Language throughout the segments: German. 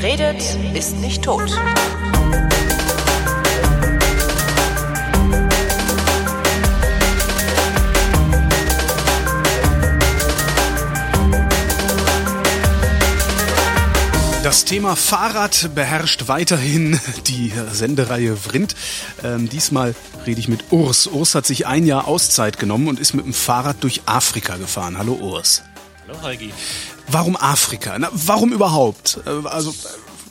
Wer redet, ist nicht tot. Das Thema Fahrrad beherrscht weiterhin die Sendereihe Vrind. Ähm, diesmal rede ich mit Urs. Urs hat sich ein Jahr Auszeit genommen und ist mit dem Fahrrad durch Afrika gefahren. Hallo Urs. Hallo Heigi. Warum Afrika? Na, warum überhaupt? Äh, also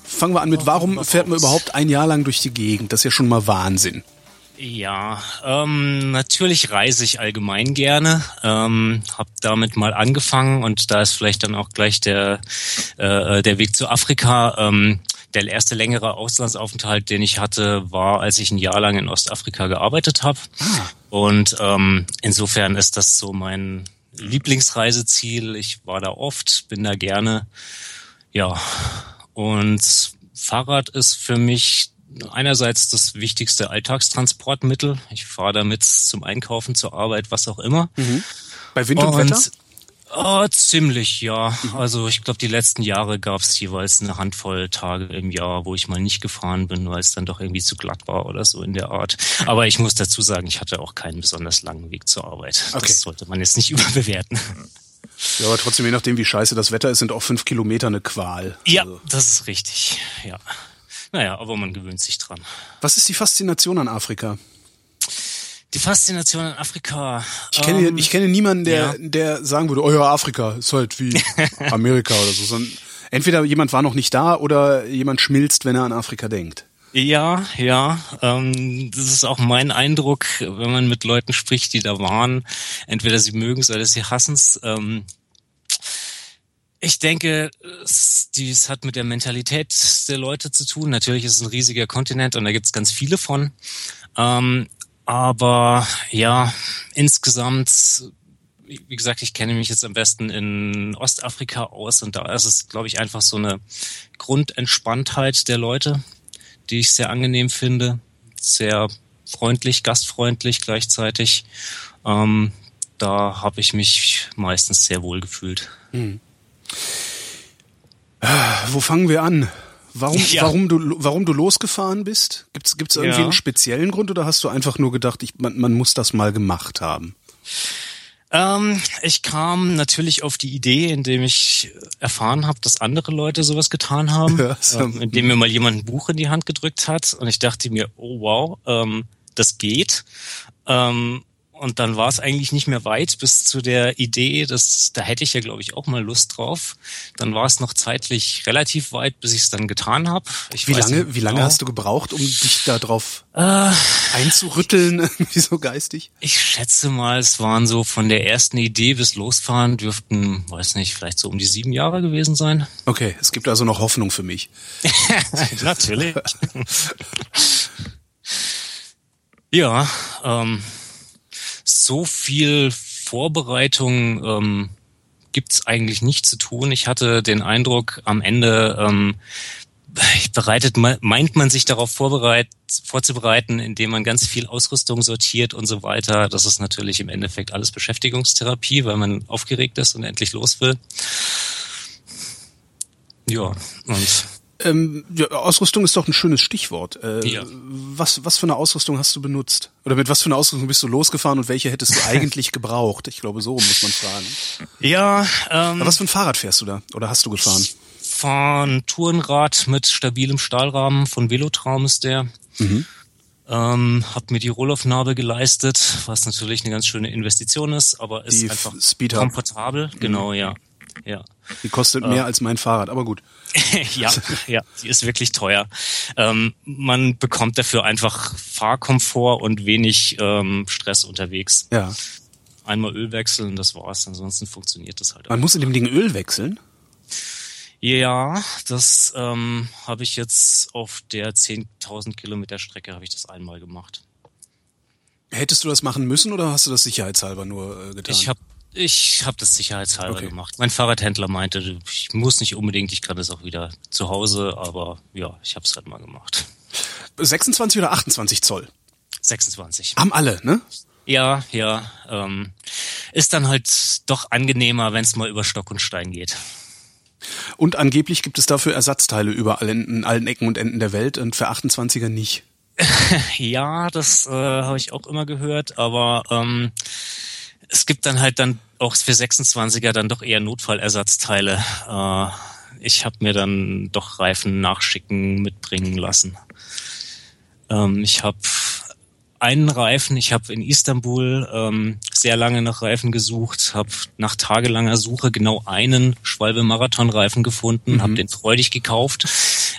fangen wir an mit, warum fährt man überhaupt ein Jahr lang durch die Gegend? Das ist ja schon mal Wahnsinn. Ja, ähm, natürlich reise ich allgemein gerne. Ähm, hab damit mal angefangen und da ist vielleicht dann auch gleich der äh, der Weg zu Afrika. Ähm, der erste längere Auslandsaufenthalt, den ich hatte, war, als ich ein Jahr lang in Ostafrika gearbeitet habe. Ah. Und ähm, insofern ist das so mein Lieblingsreiseziel. Ich war da oft, bin da gerne. Ja, und Fahrrad ist für mich einerseits das wichtigste Alltagstransportmittel. Ich fahre damit zum Einkaufen, zur Arbeit, was auch immer. Mhm. Bei Wind und, und Wetter? Oh, ziemlich, ja. Also ich glaube, die letzten Jahre gab es jeweils eine Handvoll Tage im Jahr, wo ich mal nicht gefahren bin, weil es dann doch irgendwie zu glatt war oder so in der Art. Aber ich muss dazu sagen, ich hatte auch keinen besonders langen Weg zur Arbeit. Okay. Das sollte man jetzt nicht überbewerten. Ja, aber trotzdem, je nachdem, wie scheiße das Wetter ist, sind auch fünf Kilometer eine Qual. Ja, also. das ist richtig, ja. Naja, aber man gewöhnt sich dran. Was ist die Faszination an Afrika? Die Faszination an Afrika. Ich kenne, ähm, ich kenne niemanden, der, ja. der sagen würde, oh ja, Afrika ist halt wie Amerika oder so. Sondern entweder jemand war noch nicht da oder jemand schmilzt, wenn er an Afrika denkt. Ja, ja, ähm, das ist auch mein Eindruck, wenn man mit Leuten spricht, die da waren. Entweder sie mögen es oder sie hassen es. Ähm, ich denke, dies hat mit der Mentalität der Leute zu tun. Natürlich ist es ein riesiger Kontinent und da gibt es ganz viele von. Ähm, aber ja, insgesamt, wie gesagt, ich kenne mich jetzt am besten in Ostafrika aus und da ist es, glaube ich, einfach so eine Grundentspanntheit der Leute, die ich sehr angenehm finde. Sehr freundlich, gastfreundlich gleichzeitig. Ähm, da habe ich mich meistens sehr wohl gefühlt. Mhm. Wo fangen wir an? Warum, ja. warum, du, warum du losgefahren bist? Gibt es irgendwie ja. einen speziellen Grund oder hast du einfach nur gedacht, ich, man, man muss das mal gemacht haben? Ähm, ich kam natürlich auf die Idee, indem ich erfahren habe, dass andere Leute sowas getan haben, ja, so. ähm, indem mir mal jemand ein Buch in die Hand gedrückt hat und ich dachte mir, oh wow, ähm, das geht. Ähm, und dann war es eigentlich nicht mehr weit bis zu der Idee, dass da hätte ich ja, glaube ich, auch mal Lust drauf. Dann war es noch zeitlich relativ weit, bis ich es dann getan habe. Wie lange, nicht, wie lange hast du gebraucht, um dich da drauf äh, einzurütteln, irgendwie so geistig? Ich schätze mal, es waren so von der ersten Idee bis losfahren dürften, weiß nicht, vielleicht so um die sieben Jahre gewesen sein. Okay, es gibt also noch Hoffnung für mich. Natürlich. ja, ähm, so viel Vorbereitung ähm, gibt eigentlich nicht zu tun. Ich hatte den Eindruck, am Ende ähm, bereitet, meint man sich darauf vorbereit, vorzubereiten, indem man ganz viel Ausrüstung sortiert und so weiter. Das ist natürlich im Endeffekt alles Beschäftigungstherapie, weil man aufgeregt ist und endlich los will. Ja, und ähm, ja, Ausrüstung ist doch ein schönes Stichwort. Äh, ja. was, was für eine Ausrüstung hast du benutzt? Oder mit was für einer Ausrüstung bist du losgefahren und welche hättest du eigentlich gebraucht? Ich glaube, so muss man fragen. Ja. Ähm, Aber was für ein Fahrrad fährst du da? Oder hast du gefahren? Ich fahre ein Tourenrad mit stabilem Stahlrahmen von Velotraum ist der. Mhm. Ähm, hab mir die Rollaufnarbe geleistet, was natürlich eine ganz schöne Investition ist, aber ist die einfach komfortabel. Mhm. Genau, ja. Ja. Die kostet mehr äh, als mein Fahrrad, aber gut. ja, ja, die ist wirklich teuer. Ähm, man bekommt dafür einfach Fahrkomfort und wenig ähm, Stress unterwegs. Ja. Einmal Öl wechseln, das war's. Ansonsten funktioniert das halt. Man auch. muss in dem Ding Öl wechseln? Ja, das ähm, habe ich jetzt auf der 10.000 Kilometer Strecke habe ich das einmal gemacht. Hättest du das machen müssen oder hast du das sicherheitshalber nur äh, getan? Ich habe ich habe das sicherheitshalber okay. gemacht. Mein Fahrradhändler meinte, ich muss nicht unbedingt, ich kann das auch wieder zu Hause, aber ja, ich habe es halt mal gemacht. 26 oder 28 Zoll? 26. Haben alle, ne? Ja, ja. Ähm, ist dann halt doch angenehmer, wenn es mal über Stock und Stein geht. Und angeblich gibt es dafür Ersatzteile überall in, in allen Ecken und Enden der Welt und für 28er nicht. ja, das äh, habe ich auch immer gehört, aber ähm, es gibt dann halt dann auch für 26er dann doch eher Notfallersatzteile. Äh, ich habe mir dann doch Reifen nachschicken, mitbringen lassen. Ähm, ich habe einen Reifen. Ich habe in Istanbul ähm, sehr lange nach Reifen gesucht, habe nach tagelanger Suche genau einen Schwalbe-Marathon-Reifen gefunden, mhm. habe den freudig gekauft.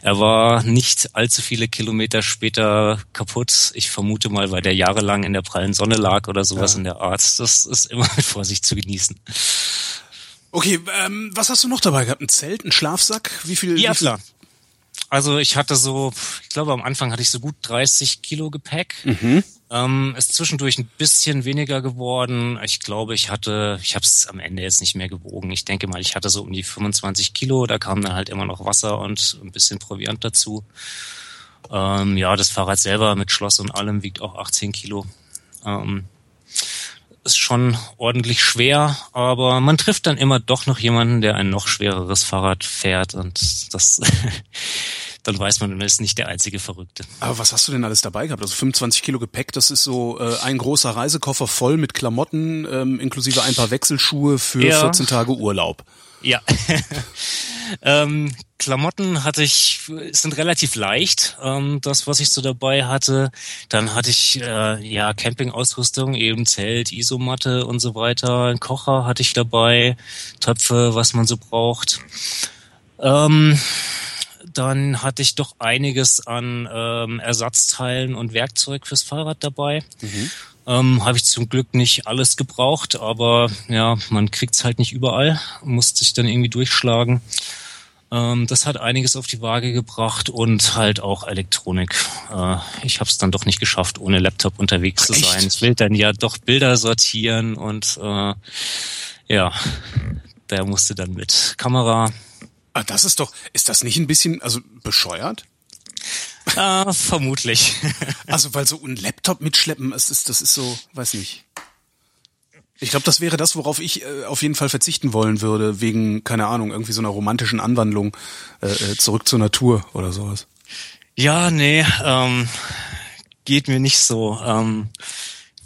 Er war nicht allzu viele Kilometer später kaputt. Ich vermute mal, weil der jahrelang in der prallen Sonne lag oder sowas ja. in der Art. Das ist immer mit Vorsicht zu genießen. Okay, ähm, was hast du noch dabei gehabt? Ein Zelt, ein Schlafsack? Wie viel? Ja, wie viel? klar. Also ich hatte so, ich glaube am Anfang hatte ich so gut 30 Kilo Gepäck. Mhm. Ähm, ist zwischendurch ein bisschen weniger geworden. Ich glaube, ich hatte, ich habe es am Ende jetzt nicht mehr gewogen. Ich denke mal, ich hatte so um die 25 Kilo. Da kam dann halt immer noch Wasser und ein bisschen Proviant dazu. Ähm, ja, das Fahrrad selber mit Schloss und allem wiegt auch 18 Kilo. Ähm, ist schon ordentlich schwer, aber man trifft dann immer doch noch jemanden, der ein noch schwereres Fahrrad fährt und das dann weiß man, man ist nicht der einzige Verrückte. Aber was hast du denn alles dabei gehabt? Also 25 Kilo Gepäck, das ist so äh, ein großer Reisekoffer voll mit Klamotten, ähm, inklusive ein paar Wechselschuhe für ja. 14 Tage Urlaub. Ja. ähm, Klamotten hatte ich, sind relativ leicht, ähm, das, was ich so dabei hatte. Dann hatte ich äh, ja Campingausrüstung, eben Zelt, Isomatte und so weiter. Ein Kocher hatte ich dabei, Töpfe, was man so braucht. Ähm, dann hatte ich doch einiges an ähm, Ersatzteilen und Werkzeug fürs Fahrrad dabei. Mhm. Ähm, Habe ich zum Glück nicht alles gebraucht, aber ja, man kriegt's halt nicht überall, muss sich dann irgendwie durchschlagen. Ähm, das hat einiges auf die Waage gebracht und halt auch Elektronik. Äh, ich habe es dann doch nicht geschafft, ohne Laptop unterwegs zu sein. Ich will dann ja doch Bilder sortieren und äh, ja, der musste dann mit Kamera. Ah, das ist doch, ist das nicht ein bisschen, also bescheuert? Ah, vermutlich. also weil so ein Laptop mitschleppen, das ist, das ist so, weiß nicht. Ich glaube, das wäre das, worauf ich äh, auf jeden Fall verzichten wollen würde, wegen, keine Ahnung, irgendwie so einer romantischen Anwandlung äh, äh zurück zur Natur oder sowas. Ja, nee, ähm, geht mir nicht so. Ähm,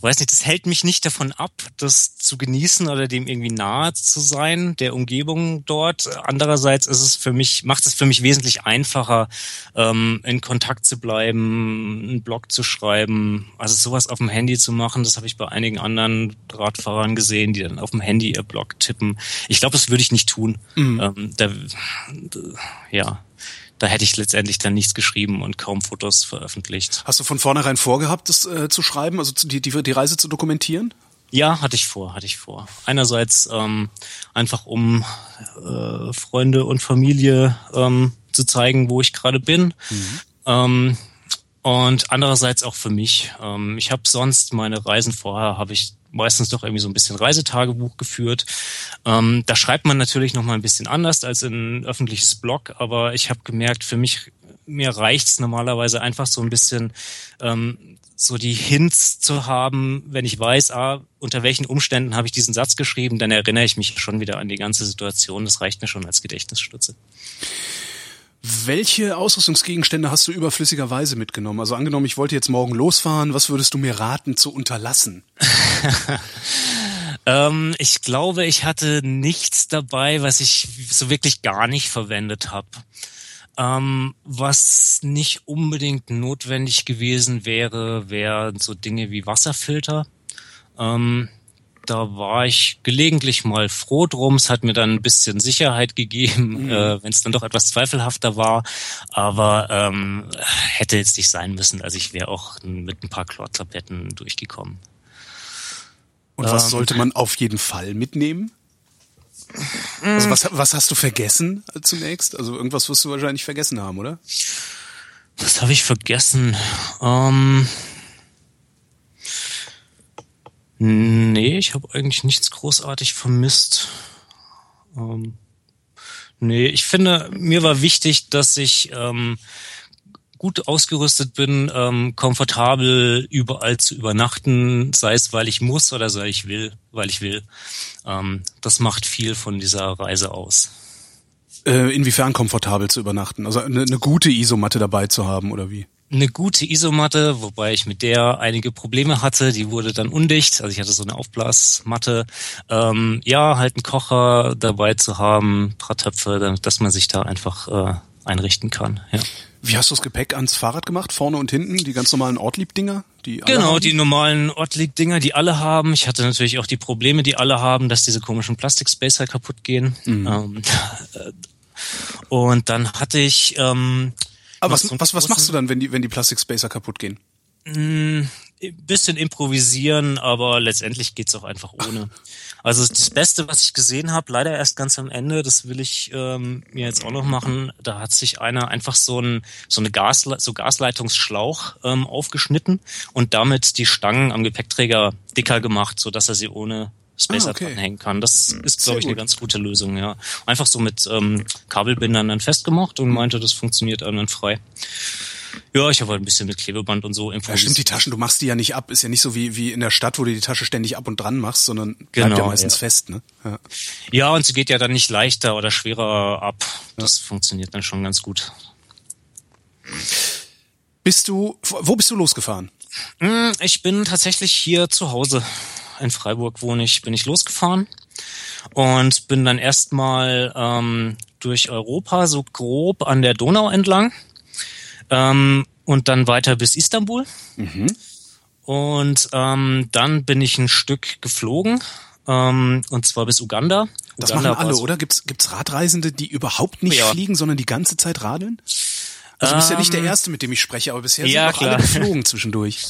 weiß nicht, das hält mich nicht davon ab, das zu genießen oder dem irgendwie nahe zu sein, der Umgebung dort. Andererseits ist es für mich, macht es für mich wesentlich einfacher, ähm, in Kontakt zu bleiben, einen Blog zu schreiben, also sowas auf dem Handy zu machen. Das habe ich bei einigen anderen Radfahrern gesehen, die dann auf dem Handy ihr Blog tippen. Ich glaube, das würde ich nicht tun. Mhm. Ähm, da, ja, da hätte ich letztendlich dann nichts geschrieben und kaum Fotos veröffentlicht. Hast du von vornherein vorgehabt, das äh, zu schreiben, also die, die, die Reise zu dokumentieren? Ja, hatte ich vor, hatte ich vor. Einerseits ähm, einfach um äh, Freunde und Familie ähm, zu zeigen, wo ich gerade bin. Mhm. Ähm, und andererseits auch für mich. Ähm, ich habe sonst meine Reisen vorher habe ich meistens doch irgendwie so ein bisschen Reisetagebuch geführt. Ähm, da schreibt man natürlich noch mal ein bisschen anders als in ein öffentliches Blog, aber ich habe gemerkt, für mich mir reicht's normalerweise einfach so ein bisschen ähm, so die Hints zu haben, wenn ich weiß, ah, unter welchen Umständen habe ich diesen Satz geschrieben, dann erinnere ich mich schon wieder an die ganze Situation. Das reicht mir schon als Gedächtnisstütze. Welche Ausrüstungsgegenstände hast du überflüssigerweise mitgenommen? Also angenommen, ich wollte jetzt morgen losfahren, was würdest du mir raten zu unterlassen? ähm, ich glaube, ich hatte nichts dabei, was ich so wirklich gar nicht verwendet habe. Ähm, was nicht unbedingt notwendig gewesen wäre, wären so Dinge wie Wasserfilter. Ähm, da war ich gelegentlich mal froh drum. Es hat mir dann ein bisschen Sicherheit gegeben, mhm. äh, wenn es dann doch etwas zweifelhafter war. Aber ähm, hätte jetzt nicht sein müssen. Also ich wäre auch mit ein paar Chlortabletten durchgekommen. Und was ähm, sollte man auf jeden Fall mitnehmen? Also was, was hast du vergessen zunächst? Also irgendwas wirst du wahrscheinlich vergessen haben, oder? Was habe ich vergessen? Ähm Nee, ich habe eigentlich nichts großartig vermisst. Ähm, nee, ich finde, mir war wichtig, dass ich ähm, gut ausgerüstet bin, ähm, komfortabel überall zu übernachten, sei es, weil ich muss oder sei ich will, weil ich will. Ähm, das macht viel von dieser Reise aus. Äh, inwiefern komfortabel zu übernachten? Also eine, eine gute Isomatte dabei zu haben oder wie? Eine gute Isomatte, wobei ich mit der einige Probleme hatte. Die wurde dann undicht. Also ich hatte so eine Aufblasmatte. Ähm, ja, halt einen Kocher dabei zu haben, paar Töpfe, dass man sich da einfach äh, einrichten kann. Ja. Wie hast du das Gepäck ans Fahrrad gemacht? Vorne und hinten? Die ganz normalen Ortlieb-Dinger? Die genau, haben? die normalen Ortlieb-Dinger, die alle haben. Ich hatte natürlich auch die Probleme, die alle haben, dass diese komischen Plastik-Spacer kaputt gehen. Mhm. Ähm, und dann hatte ich ähm, aber was, was, was machst du dann, wenn die, wenn die Plastic Spacer kaputt gehen? Ein hm, bisschen improvisieren, aber letztendlich geht's auch einfach ohne. Also das Beste, was ich gesehen habe, leider erst ganz am Ende, das will ich ähm, mir jetzt auch noch machen. Da hat sich einer einfach so ein so eine Gas so Gasleitungsschlauch ähm, aufgeschnitten und damit die Stangen am Gepäckträger dicker gemacht, so dass er sie ohne Spacer ah, okay. dranhängen kann. Das hm, ist, glaube ich, eine ganz gute Lösung, ja. Einfach so mit ähm, Kabelbindern dann festgemacht und meinte, das funktioniert dann frei. Ja, ich habe halt ein bisschen mit Klebeband und so improvisiert. Ja, stimmt, die Taschen, du machst die ja nicht ab. Ist ja nicht so wie, wie in der Stadt, wo du die Tasche ständig ab und dran machst, sondern bleibt genau, ja meistens ja. fest, ne? Ja. ja, und sie geht ja dann nicht leichter oder schwerer ab. Das ja. funktioniert dann schon ganz gut. Bist du, wo bist du losgefahren? Hm, ich bin tatsächlich hier zu Hause in Freiburg wohne ich, bin ich losgefahren und bin dann erstmal ähm, durch Europa so grob an der Donau entlang ähm, und dann weiter bis Istanbul. Mhm. Und ähm, dann bin ich ein Stück geflogen ähm, und zwar bis Uganda. Das Uganda machen alle, oder? Gibt's gibt's Radreisende, die überhaupt nicht ja. fliegen, sondern die ganze Zeit radeln? Also du bist ja nicht der ähm, Erste, mit dem ich spreche, aber bisher ja, sind noch alle geflogen zwischendurch.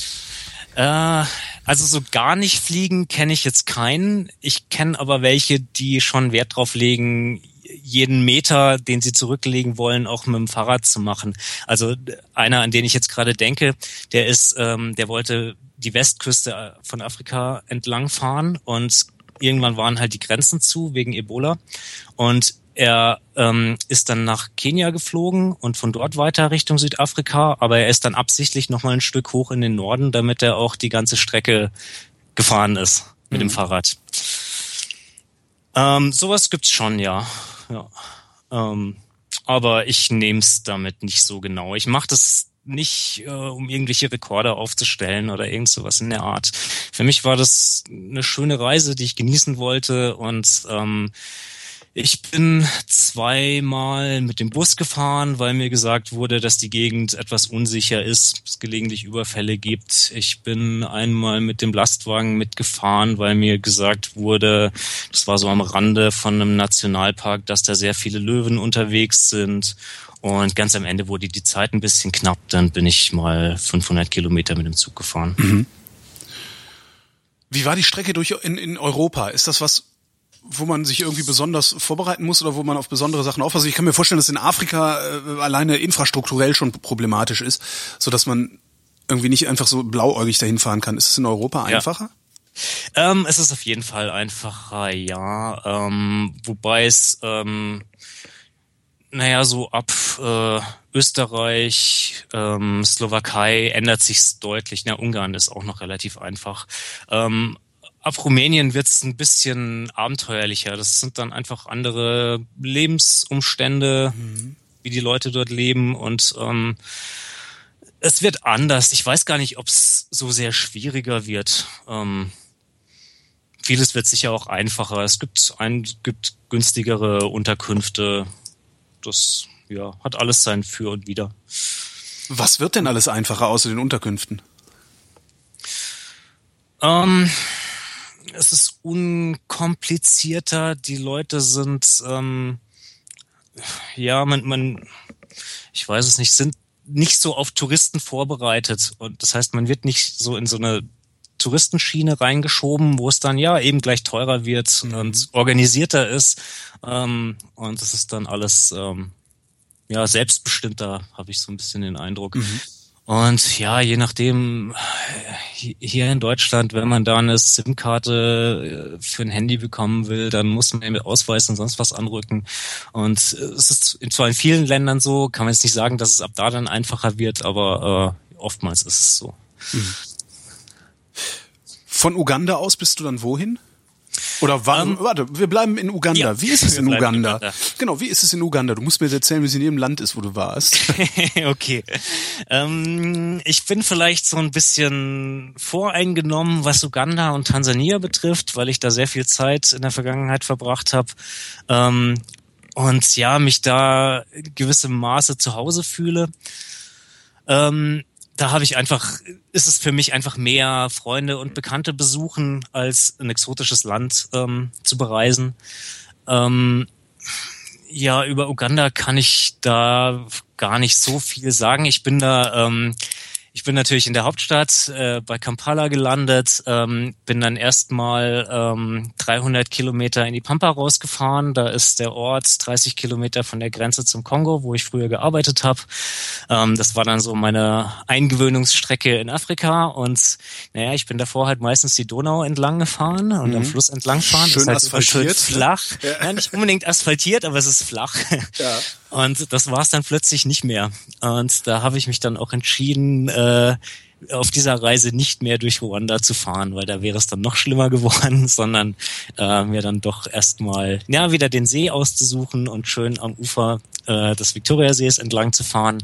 Äh, also so gar nicht fliegen kenne ich jetzt keinen. Ich kenne aber welche, die schon Wert drauf legen, jeden Meter, den sie zurücklegen wollen, auch mit dem Fahrrad zu machen. Also einer, an den ich jetzt gerade denke, der ist, ähm, der wollte die Westküste von Afrika entlang fahren und irgendwann waren halt die Grenzen zu wegen Ebola und er ähm, ist dann nach Kenia geflogen und von dort weiter Richtung Südafrika, aber er ist dann absichtlich nochmal ein Stück hoch in den Norden, damit er auch die ganze Strecke gefahren ist mit mhm. dem Fahrrad. Ähm, sowas gibt's schon, ja. ja. Ähm, aber ich nehm's damit nicht so genau. Ich mache das nicht, äh, um irgendwelche Rekorde aufzustellen oder irgend sowas in der Art. Für mich war das eine schöne Reise, die ich genießen wollte und ähm, ich bin zweimal mit dem Bus gefahren, weil mir gesagt wurde, dass die Gegend etwas unsicher ist, es gelegentlich Überfälle gibt. Ich bin einmal mit dem Lastwagen mitgefahren, weil mir gesagt wurde, das war so am Rande von einem Nationalpark, dass da sehr viele Löwen unterwegs sind. Und ganz am Ende wurde die Zeit ein bisschen knapp, dann bin ich mal 500 Kilometer mit dem Zug gefahren. Mhm. Wie war die Strecke durch in, in Europa? Ist das was, wo man sich irgendwie besonders vorbereiten muss oder wo man auf besondere Sachen aufpasst. Ich kann mir vorstellen, dass in Afrika äh, alleine infrastrukturell schon problematisch ist, so dass man irgendwie nicht einfach so blauäugig dahin fahren kann. Ist es in Europa einfacher? Ja. Ähm, es ist auf jeden Fall einfacher, ja. Ähm, wobei es, ähm, naja, so ab äh, Österreich, ähm, Slowakei ändert sich's deutlich. Na, Ungarn ist auch noch relativ einfach. Ähm, ab Rumänien wird es ein bisschen abenteuerlicher. Das sind dann einfach andere Lebensumstände, mhm. wie die Leute dort leben und ähm, es wird anders. Ich weiß gar nicht, ob es so sehr schwieriger wird. Ähm, vieles wird sicher auch einfacher. Es gibt ein, gibt günstigere Unterkünfte. Das ja hat alles sein Für und Wider. Was wird denn alles einfacher außer den Unterkünften? Ähm, es ist unkomplizierter, die Leute sind, ähm, ja, man, man, ich weiß es nicht, sind nicht so auf Touristen vorbereitet. Und das heißt, man wird nicht so in so eine Touristenschiene reingeschoben, wo es dann ja eben gleich teurer wird mhm. und organisierter ist. Ähm, und es ist dann alles ähm, ja selbstbestimmter, habe ich so ein bisschen den Eindruck. Mhm. Und ja, je nachdem, hier in Deutschland, wenn man da eine SIM-Karte äh, für ein Handy bekommen will, dann muss man mit Ausweis und sonst was anrücken. Und es ist zwar in vielen Ländern so, kann man jetzt nicht sagen, dass es ab da dann einfacher wird, aber äh, oftmals ist es so. Von Uganda aus bist du dann wohin? Oder wa ähm, warte, wir bleiben in Uganda. Ja, wie ist es in Uganda? in Uganda? Genau, wie ist es in Uganda? Du musst mir jetzt erzählen, wie es in jedem Land ist, wo du warst. okay. Ähm, ich bin vielleicht so ein bisschen voreingenommen, was Uganda und Tansania betrifft, weil ich da sehr viel Zeit in der Vergangenheit verbracht habe. Ähm, und ja, mich da in gewissem Maße zu Hause fühle. Ähm, da habe ich einfach, ist es für mich einfach mehr Freunde und Bekannte besuchen, als ein exotisches Land ähm, zu bereisen. Ähm, ja, über Uganda kann ich da gar nicht so viel sagen. Ich bin da ähm, ich bin natürlich in der Hauptstadt äh, bei Kampala gelandet, ähm, bin dann erstmal ähm, 300 Kilometer in die Pampa rausgefahren. Da ist der Ort 30 Kilometer von der Grenze zum Kongo, wo ich früher gearbeitet habe. Ähm, das war dann so meine Eingewöhnungsstrecke in Afrika. Und naja, ich bin davor halt meistens die Donau entlang gefahren und mhm. am Fluss entlang gefahren. Schön das ist halt schön flach. Ja. ja. nicht unbedingt asphaltiert, aber es ist flach. Ja. Und das war es dann plötzlich nicht mehr. Und da habe ich mich dann auch entschieden, äh, auf dieser Reise nicht mehr durch Ruanda zu fahren, weil da wäre es dann noch schlimmer geworden, sondern äh, mir dann doch erstmal ja wieder den See auszusuchen und schön am Ufer äh, des Viktoriasees entlang zu fahren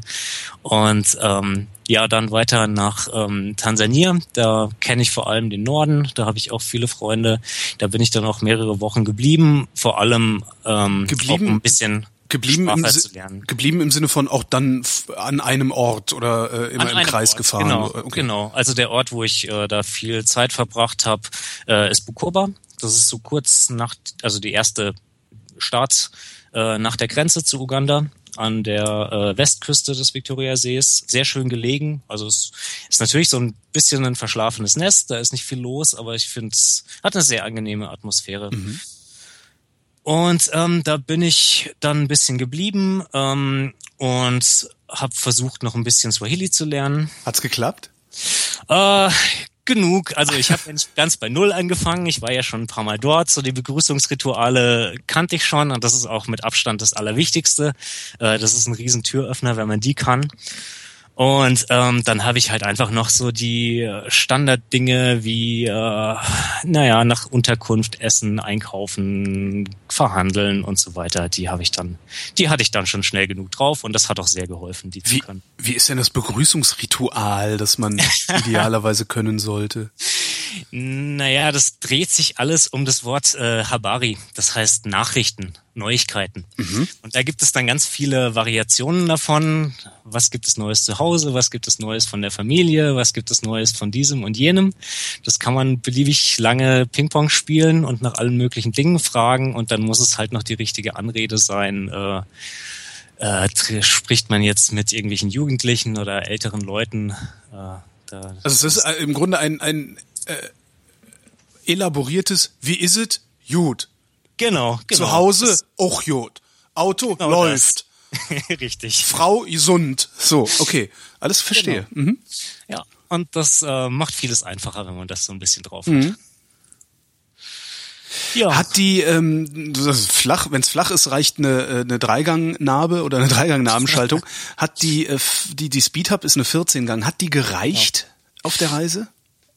und ähm, ja dann weiter nach ähm, Tansania. Da kenne ich vor allem den Norden, da habe ich auch viele Freunde. Da bin ich dann auch mehrere Wochen geblieben, vor allem ähm, geblieben? auch ein bisschen geblieben im, geblieben im Sinne von auch dann an einem Ort oder äh, immer im Kreis Ort, gefahren. Genau, okay. genau. Also der Ort, wo ich äh, da viel Zeit verbracht habe, äh, ist Bukoba. Das ist so kurz nach, also die erste Start äh, nach der Grenze zu Uganda an der äh, Westküste des Viktoriasees, sehr schön gelegen. Also es ist natürlich so ein bisschen ein verschlafenes Nest, da ist nicht viel los, aber ich finde es hat eine sehr angenehme Atmosphäre. Mhm. Und ähm, da bin ich dann ein bisschen geblieben ähm, und habe versucht, noch ein bisschen Swahili zu lernen. Hat's geklappt? Äh, genug. Also ich habe ganz bei Null angefangen. Ich war ja schon ein paar Mal dort. So die Begrüßungsrituale kannte ich schon und das ist auch mit Abstand das Allerwichtigste. Äh, das ist ein riesen Türöffner, wenn man die kann. Und ähm, dann habe ich halt einfach noch so die Standarddinge wie, äh, naja, nach Unterkunft, Essen, Einkaufen, Verhandeln und so weiter. Die habe ich dann, die hatte ich dann schon schnell genug drauf und das hat auch sehr geholfen, die wie, zu können. Wie ist denn das Begrüßungsritual, das man idealerweise können sollte? Naja, das dreht sich alles um das Wort äh, Habari, das heißt Nachrichten, Neuigkeiten. Mhm. Und da gibt es dann ganz viele Variationen davon. Was gibt es Neues zu Hause? Was gibt es Neues von der Familie? Was gibt es Neues von diesem und jenem? Das kann man beliebig lange Ping-Pong spielen und nach allen möglichen Dingen fragen. Und dann muss es halt noch die richtige Anrede sein. Äh, äh, spricht man jetzt mit irgendwelchen Jugendlichen oder älteren Leuten? Äh, also es ist äh, im Grunde ein, ein äh, elaboriertes, wie is it? Gut. Genau, genau. Zu Hause auch gut. Auto genau läuft. Richtig. Frau gesund. So, okay. Alles verstehe. Genau. Mhm. Ja, und das äh, macht vieles einfacher, wenn man das so ein bisschen drauf hat. Mhm. Ja. Hat die, ähm, ist flach, wenn es flach ist, reicht eine, äh, eine Dreigang-Narbe oder eine Dreigang-Nabenschaltung. Hat die, äh, die, die Speed Hub ist eine 14-Gang. Hat die gereicht ja. auf der Reise?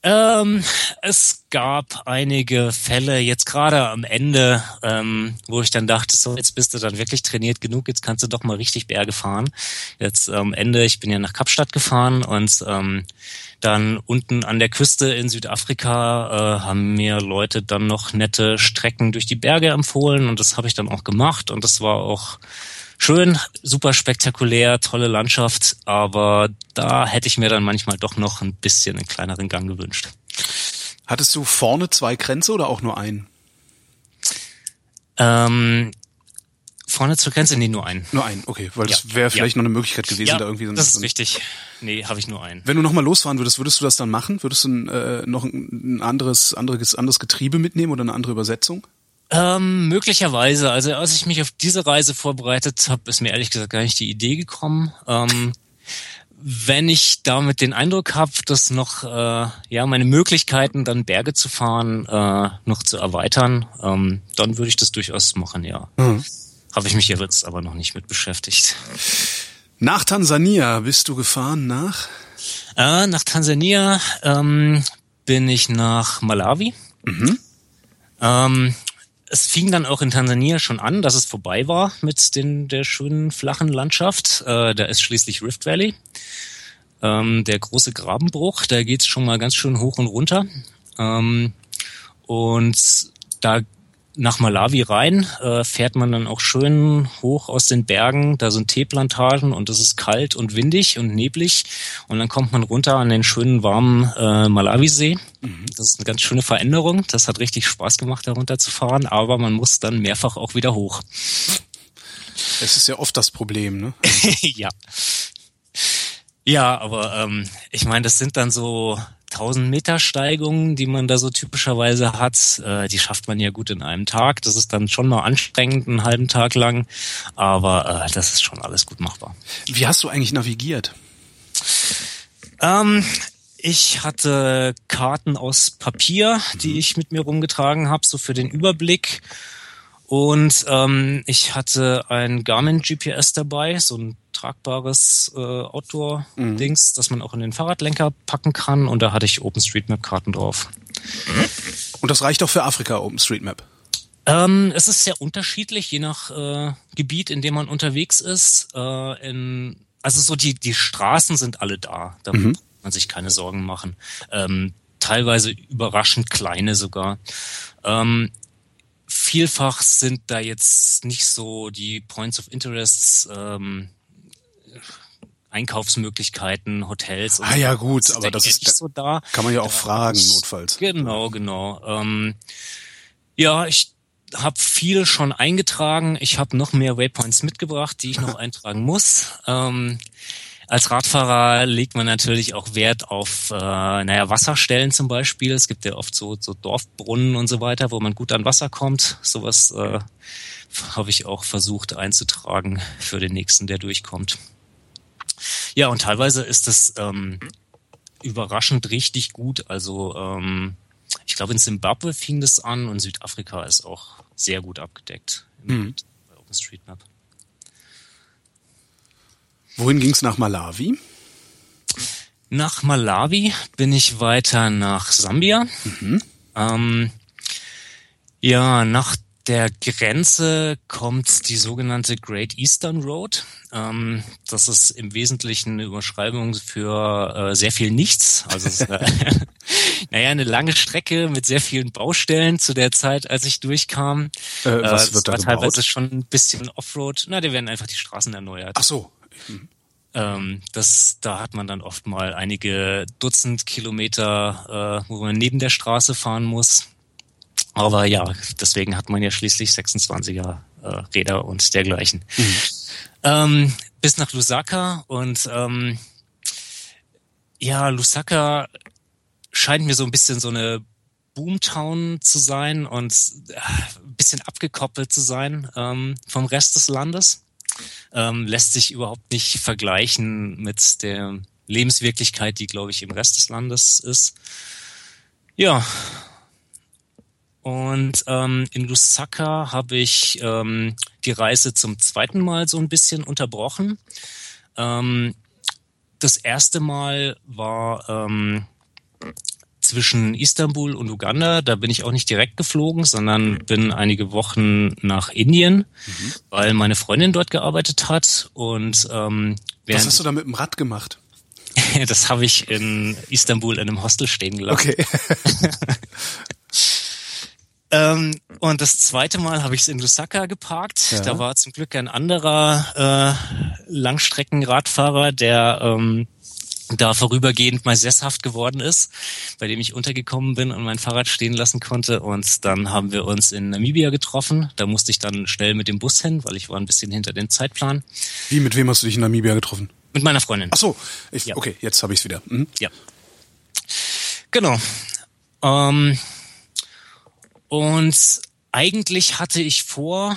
Ähm, es gab einige Fälle jetzt gerade am Ende, ähm, wo ich dann dachte, so jetzt bist du dann wirklich trainiert genug, jetzt kannst du doch mal richtig Berge fahren. Jetzt am Ende, ich bin ja nach Kapstadt gefahren und ähm, dann unten an der Küste in Südafrika äh, haben mir Leute dann noch nette Strecken durch die Berge empfohlen und das habe ich dann auch gemacht und das war auch schön, super spektakulär, tolle Landschaft, aber da hätte ich mir dann manchmal doch noch ein bisschen einen kleineren Gang gewünscht. Hattest du vorne zwei Grenze oder auch nur einen? Ähm, vorne zur Grenze? Nee, nur einen. Nur einen, okay, weil das ja. wäre vielleicht ja. noch eine Möglichkeit gewesen, ja, da irgendwie so Das ist so richtig. Nee, habe ich nur einen. Wenn du nochmal losfahren würdest, würdest du das dann machen? Würdest du ein, äh, noch ein anderes, anderes, anderes Getriebe mitnehmen oder eine andere Übersetzung? Ähm, möglicherweise. Also als ich mich auf diese Reise vorbereitet habe, ist mir ehrlich gesagt gar nicht die Idee gekommen. Ähm, wenn ich damit den Eindruck habe, dass noch äh, ja meine Möglichkeiten, dann Berge zu fahren, äh, noch zu erweitern, ähm, dann würde ich das durchaus machen, ja. Mhm. Habe ich mich jetzt aber noch nicht mit beschäftigt. Nach Tansania bist du gefahren nach? Äh, nach Tansania ähm, bin ich nach Malawi. Mhm. Ähm, es fing dann auch in Tansania schon an, dass es vorbei war mit den, der schönen flachen Landschaft. Äh, da ist schließlich Rift Valley, ähm, der große Grabenbruch. Da geht's schon mal ganz schön hoch und runter. Ähm, und da nach Malawi rein, äh, fährt man dann auch schön hoch aus den Bergen. Da sind Teeplantagen und es ist kalt und windig und neblig. Und dann kommt man runter an den schönen warmen äh, Malawisee. Mhm. Das ist eine ganz schöne Veränderung. Das hat richtig Spaß gemacht, da runter zu fahren, aber man muss dann mehrfach auch wieder hoch. Es ist ja oft das Problem, ne? ja. Ja, aber ähm, ich meine, das sind dann so 1000 Meter Steigungen, die man da so typischerweise hat, äh, die schafft man ja gut in einem Tag. Das ist dann schon mal anstrengend, einen halben Tag lang, aber äh, das ist schon alles gut machbar. Wie hast du eigentlich navigiert? Ähm, ich hatte Karten aus Papier, die mhm. ich mit mir rumgetragen habe, so für den Überblick. Und ähm, ich hatte ein Garmin GPS dabei, so ein tragbares äh, Outdoor-Dings, mhm. das man auch in den Fahrradlenker packen kann. Und da hatte ich OpenStreetMap-Karten drauf. Und das reicht auch für Afrika, OpenStreetMap? Ähm, es ist sehr unterschiedlich, je nach äh, Gebiet, in dem man unterwegs ist. Äh, in, also so die, die Straßen sind alle da. Da mhm. muss man sich keine Sorgen machen. Ähm, teilweise überraschend kleine sogar. Ähm, vielfach sind da jetzt nicht so die Points of Interests, ähm, Einkaufsmöglichkeiten, Hotels. ah ja gut, aber das ist so da. Kann man ja auch da fragen notfalls. Genau, genau. Ähm, ja, ich habe viel schon eingetragen. Ich habe noch mehr Waypoints mitgebracht, die ich noch eintragen muss. Ähm, als Radfahrer legt man natürlich auch Wert auf, äh, naja, Wasserstellen zum Beispiel. Es gibt ja oft so, so Dorfbrunnen und so weiter, wo man gut an Wasser kommt. Sowas äh, habe ich auch versucht einzutragen für den nächsten, der durchkommt. Ja, und teilweise ist es ähm, überraschend richtig gut. Also ähm, ich glaube, in Zimbabwe fing das an und Südafrika ist auch sehr gut abgedeckt mhm. bei OpenStreetMap. Wohin ging es nach Malawi? Nach Malawi bin ich weiter nach Sambia. Mhm. Ähm, ja, nach der Grenze kommt die sogenannte Great Eastern Road. Ähm, das ist im Wesentlichen eine Überschreibung für äh, sehr viel Nichts. Also es ist eine, naja, eine lange Strecke mit sehr vielen Baustellen zu der Zeit, als ich durchkam. Äh, was äh, wird da war gebaut? teilweise schon ein bisschen Offroad. Na, da werden einfach die Straßen erneuert. Ach so. Mhm. Ähm, das, da hat man dann oft mal einige Dutzend Kilometer, äh, wo man neben der Straße fahren muss. Aber ja, deswegen hat man ja schließlich 26er äh, Räder und dergleichen. Mhm. Ähm, bis nach Lusaka und ähm, ja, Lusaka scheint mir so ein bisschen so eine Boomtown zu sein und äh, ein bisschen abgekoppelt zu sein ähm, vom Rest des Landes ähm, lässt sich überhaupt nicht vergleichen mit der Lebenswirklichkeit, die, glaube ich, im Rest des Landes ist. Ja. Und ähm, in Lusaka habe ich ähm, die Reise zum zweiten Mal so ein bisschen unterbrochen. Ähm, das erste Mal war ähm, zwischen Istanbul und Uganda. Da bin ich auch nicht direkt geflogen, sondern bin einige Wochen nach Indien, mhm. weil meine Freundin dort gearbeitet hat. Und ähm, was hast du da mit dem Rad gemacht? das habe ich in Istanbul in einem Hostel stehen gelassen. Okay. ähm, und das zweite Mal habe ich es in Lusaka geparkt. Ja. Da war zum Glück ein anderer äh, Langstreckenradfahrer, der ähm, da vorübergehend mal sesshaft geworden ist, bei dem ich untergekommen bin und mein Fahrrad stehen lassen konnte. Und dann haben wir uns in Namibia getroffen. Da musste ich dann schnell mit dem Bus hin, weil ich war ein bisschen hinter dem Zeitplan. Wie, mit wem hast du dich in Namibia getroffen? Mit meiner Freundin. Ach so, ich, ja. okay, jetzt habe ich es wieder. Mhm. Ja. Genau. Ähm, und eigentlich hatte ich vor,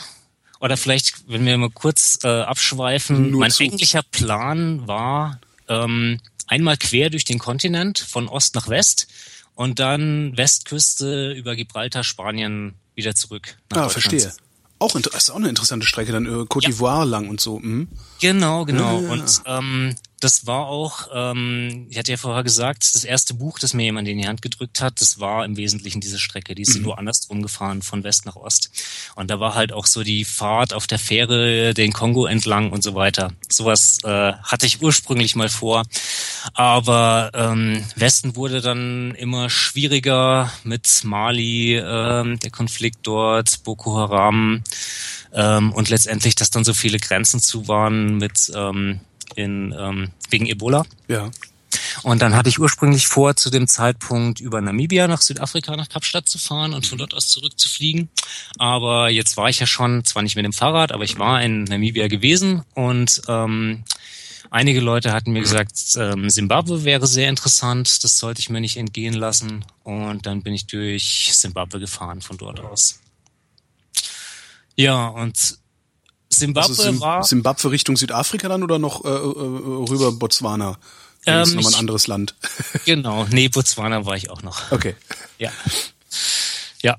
oder vielleicht, wenn wir mal kurz äh, abschweifen, Nur mein zu. eigentlicher Plan war, ähm, einmal quer durch den Kontinent von Ost nach West und dann Westküste über Gibraltar, Spanien wieder zurück. Ah, verstehe. Auch das ist auch eine interessante Strecke, dann äh, Côte d'Ivoire ja. lang und so. Mhm. Genau, genau. Ja, ja, und ähm, das war auch, ähm, ich hatte ja vorher gesagt, das erste Buch, das mir jemand in die Hand gedrückt hat, das war im Wesentlichen diese Strecke. Die ist mhm. nur andersrum gefahren, von West nach Ost. Und da war halt auch so die Fahrt auf der Fähre den Kongo entlang und so weiter. Sowas äh, hatte ich ursprünglich mal vor. Aber ähm, Westen wurde dann immer schwieriger mit Mali, ähm, der Konflikt dort, Boko Haram ähm, und letztendlich, dass dann so viele Grenzen zu waren mit ähm, in, ähm, wegen Ebola. Ja. Und dann hatte ich ursprünglich vor, zu dem Zeitpunkt über Namibia nach Südafrika, nach Kapstadt zu fahren und von dort aus zurückzufliegen. Aber jetzt war ich ja schon, zwar nicht mit dem Fahrrad, aber ich war in Namibia gewesen und ähm, einige Leute hatten mir gesagt, ähm, Simbabwe wäre sehr interessant, das sollte ich mir nicht entgehen lassen. Und dann bin ich durch Simbabwe gefahren von dort aus. Ja, und Zimbabwe also Sim war. Zimbabwe Richtung Südafrika dann oder noch äh, äh, rüber Botswana? Ähm, das ist nochmal ein anderes Land. genau, nee, Botswana war ich auch noch. Okay. Ja. Ja.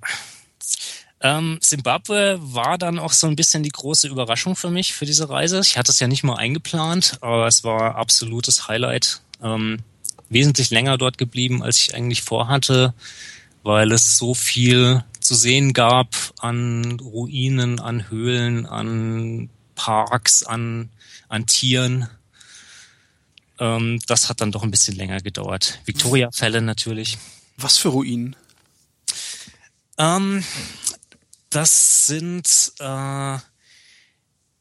Ähm, Zimbabwe war dann auch so ein bisschen die große Überraschung für mich für diese Reise. Ich hatte es ja nicht mal eingeplant, aber es war absolutes Highlight. Ähm, wesentlich länger dort geblieben, als ich eigentlich vorhatte, weil es so viel zu sehen gab an Ruinen, an Höhlen, an Parks, an, an Tieren. Ähm, das hat dann doch ein bisschen länger gedauert. Victoria-Fälle natürlich. Was für Ruinen? Ähm, das sind äh,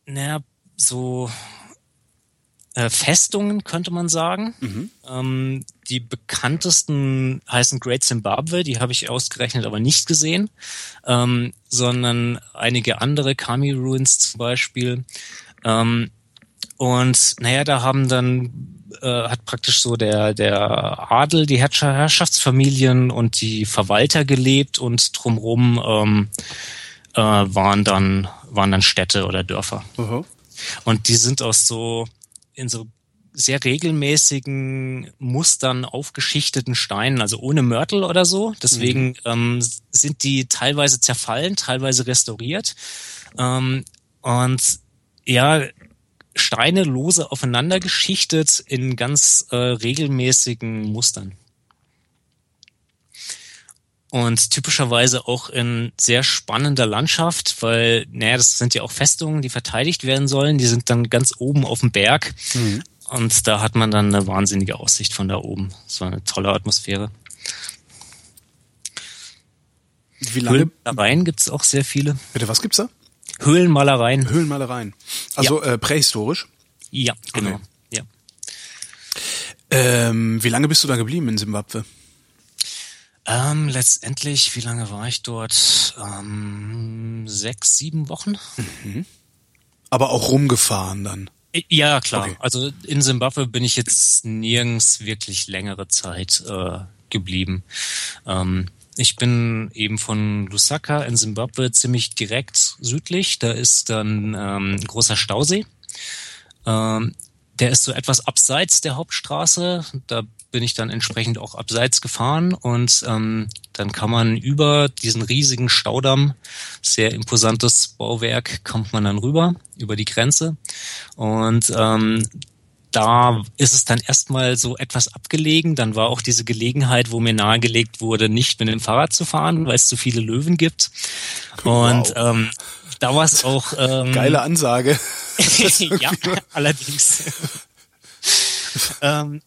naja, so äh, Festungen, könnte man sagen. Mhm. Ähm, die bekanntesten heißen Great Zimbabwe, die habe ich ausgerechnet aber nicht gesehen, ähm, sondern einige andere, Kami Ruins zum Beispiel. Ähm, und naja, da haben dann äh, hat praktisch so der der Adel, die Herrschaftsfamilien und die Verwalter gelebt und drumherum ähm, äh, waren dann waren dann Städte oder Dörfer. Uh Und die sind aus so in so sehr regelmäßigen Mustern aufgeschichteten Steinen, also ohne Mörtel oder so. Deswegen mhm. ähm, sind die teilweise zerfallen, teilweise restauriert. Ähm, und ja, Steine lose aufeinander geschichtet in ganz äh, regelmäßigen Mustern. Und typischerweise auch in sehr spannender Landschaft, weil, naja, das sind ja auch Festungen, die verteidigt werden sollen. Die sind dann ganz oben auf dem Berg. Mhm. Und da hat man dann eine wahnsinnige Aussicht von da oben. Das war eine tolle Atmosphäre. Wie lange? Höhlenmalereien gibt es auch sehr viele. Bitte, was gibt's da? Höhlenmalereien. Höhlenmalereien. Also ja. äh, prähistorisch? Ja, genau. Okay. Ja. Ähm, wie lange bist du da geblieben in Simbabwe? Ähm, letztendlich, wie lange war ich dort? Ähm, sechs, sieben Wochen. Mhm. Aber auch rumgefahren dann? Ja, klar. Okay. Also in Simbabwe bin ich jetzt nirgends wirklich längere Zeit äh, geblieben. Ähm, ich bin eben von Lusaka in Simbabwe ziemlich direkt südlich. Da ist dann ähm, ein großer Stausee. Ähm, der ist so etwas abseits der Hauptstraße. Da bin ich dann entsprechend auch abseits gefahren und ähm, dann kann man über diesen riesigen Staudamm, sehr imposantes Bauwerk, kommt man dann rüber über die Grenze und ähm, da ist es dann erstmal so etwas abgelegen. Dann war auch diese Gelegenheit, wo mir nahegelegt wurde, nicht mit dem Fahrrad zu fahren, weil es zu viele Löwen gibt. Wow. Und ähm, da war es auch ähm, geile Ansage. ja, allerdings. ähm,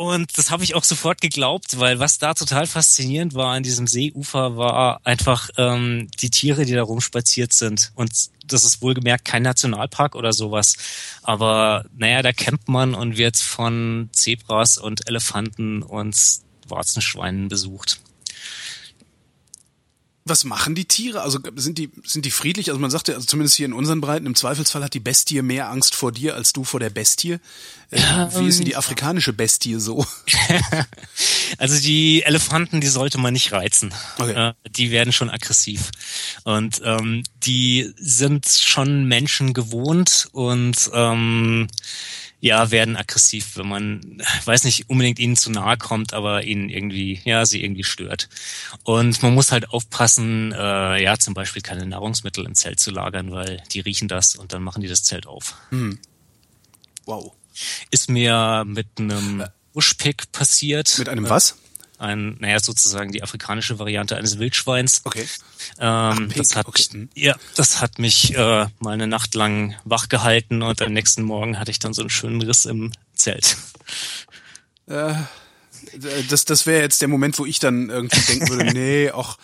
und das habe ich auch sofort geglaubt, weil was da total faszinierend war an diesem Seeufer, war einfach ähm, die Tiere, die da rumspaziert sind. Und das ist wohlgemerkt kein Nationalpark oder sowas. Aber naja, da campt man und wird von Zebras und Elefanten und Warzenschweinen besucht was machen die Tiere? Also sind die, sind die friedlich? Also man sagt ja, also zumindest hier in unseren Breiten, im Zweifelsfall hat die Bestie mehr Angst vor dir als du vor der Bestie. Äh, ja, wie ist denn die ähm, afrikanische Bestie so? also die Elefanten, die sollte man nicht reizen. Okay. Äh, die werden schon aggressiv. Und ähm, die sind schon Menschen gewohnt und ähm, ja, werden aggressiv, wenn man, weiß nicht, unbedingt ihnen zu nahe kommt, aber ihnen irgendwie, ja, sie irgendwie stört. Und man muss halt aufpassen, äh, ja, zum Beispiel keine Nahrungsmittel im Zelt zu lagern, weil die riechen das und dann machen die das Zelt auf. Hm. Wow. ist mir mit einem Bushpick passiert. Mit einem was? Ein, naja, sozusagen die afrikanische Variante eines Wildschweins. Okay. Ähm, Ach, das hat, okay. Ja, das hat mich äh, mal eine Nacht lang wach gehalten und am nächsten Morgen hatte ich dann so einen schönen Riss im Zelt. Äh, das, das wäre jetzt der Moment, wo ich dann irgendwie denken würde, nee, ach,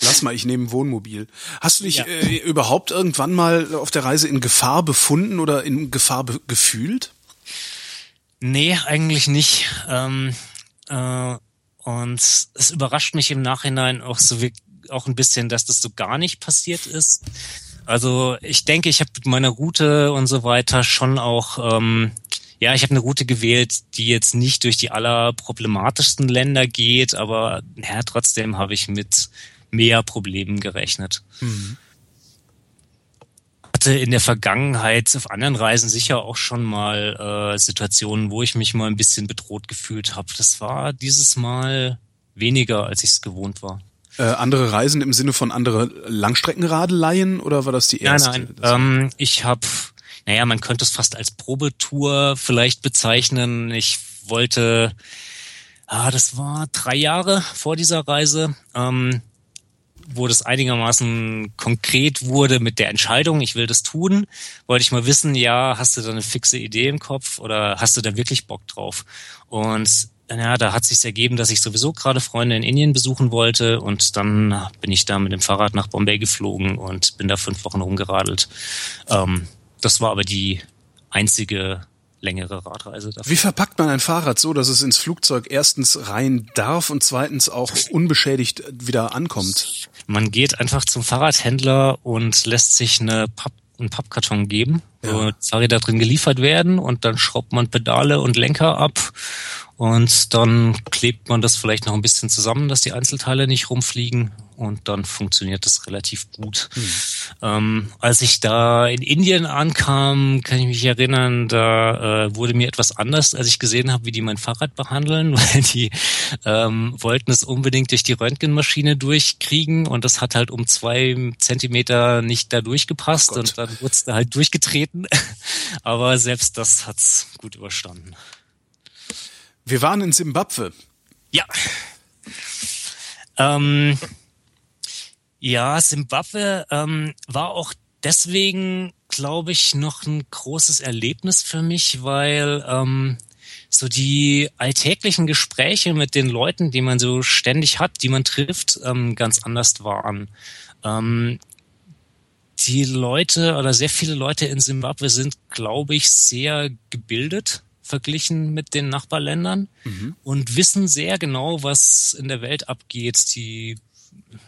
lass mal, ich nehme ein Wohnmobil. Hast du dich ja. äh, überhaupt irgendwann mal auf der Reise in Gefahr befunden oder in Gefahr gefühlt? Nee, eigentlich nicht. Ähm, äh, und es überrascht mich im Nachhinein auch so wie, auch ein bisschen, dass das so gar nicht passiert ist. Also ich denke, ich habe mit meiner Route und so weiter schon auch, ähm, ja, ich habe eine Route gewählt, die jetzt nicht durch die allerproblematischsten Länder geht, aber ja, trotzdem habe ich mit mehr Problemen gerechnet. Mhm hatte in der Vergangenheit auf anderen Reisen sicher auch schon mal äh, Situationen, wo ich mich mal ein bisschen bedroht gefühlt habe. Das war dieses Mal weniger, als ich es gewohnt war. Äh, andere Reisen im Sinne von andere Langstreckenradeleien oder war das die erste? Nein, nein. Ähm, ich habe, naja, man könnte es fast als Probetour vielleicht bezeichnen. Ich wollte, ah, das war drei Jahre vor dieser Reise. Ähm, wo das einigermaßen konkret wurde mit der Entscheidung, ich will das tun, wollte ich mal wissen, ja, hast du da eine fixe Idee im Kopf oder hast du da wirklich Bock drauf? Und ja, da hat sich ergeben, dass ich sowieso gerade Freunde in Indien besuchen wollte und dann bin ich da mit dem Fahrrad nach Bombay geflogen und bin da fünf Wochen rumgeradelt. Ähm, das war aber die einzige längere Radreise. Dafür. Wie verpackt man ein Fahrrad so, dass es ins Flugzeug erstens rein darf und zweitens auch unbeschädigt wieder ankommt? Man geht einfach zum Fahrradhändler und lässt sich eine Papp einen Pappkarton geben, ja. wo Fahrräder drin geliefert werden und dann schraubt man Pedale und Lenker ab und dann klebt man das vielleicht noch ein bisschen zusammen, dass die Einzelteile nicht rumfliegen und dann funktioniert das relativ gut. Hm. Ähm, als ich da in Indien ankam, kann ich mich erinnern, da äh, wurde mir etwas anders, als ich gesehen habe, wie die mein Fahrrad behandeln, weil die ähm, wollten es unbedingt durch die Röntgenmaschine durchkriegen und das hat halt um zwei Zentimeter nicht da durchgepasst oh und dann wurde es da halt durchgetreten. Aber selbst das hat's gut überstanden. Wir waren in Simbabwe. Ja. Ähm, ja, Simbabwe ähm, war auch deswegen, glaube ich, noch ein großes Erlebnis für mich, weil ähm, so die alltäglichen Gespräche mit den Leuten, die man so ständig hat, die man trifft, ähm, ganz anders waren. Ähm, die Leute oder sehr viele Leute in Simbabwe sind, glaube ich, sehr gebildet verglichen mit den Nachbarländern mhm. und wissen sehr genau, was in der Welt abgeht. Die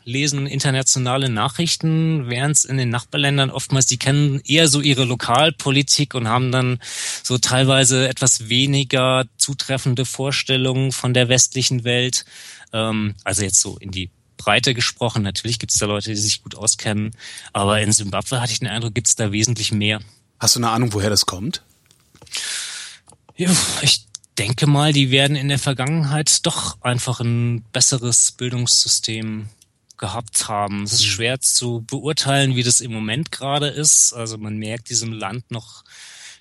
lesen internationale Nachrichten, während es in den Nachbarländern oftmals, die kennen eher so ihre Lokalpolitik und haben dann so teilweise etwas weniger zutreffende Vorstellungen von der westlichen Welt. Ähm, also jetzt so in die Breite gesprochen. Natürlich gibt es da Leute, die sich gut auskennen, aber in Simbabwe hatte ich den Eindruck, gibt es da wesentlich mehr. Hast du eine Ahnung, woher das kommt? Ja, ich denke mal, die werden in der Vergangenheit doch einfach ein besseres Bildungssystem gehabt haben. Es ist mhm. schwer zu beurteilen, wie das im Moment gerade ist. Also man merkt diesem Land noch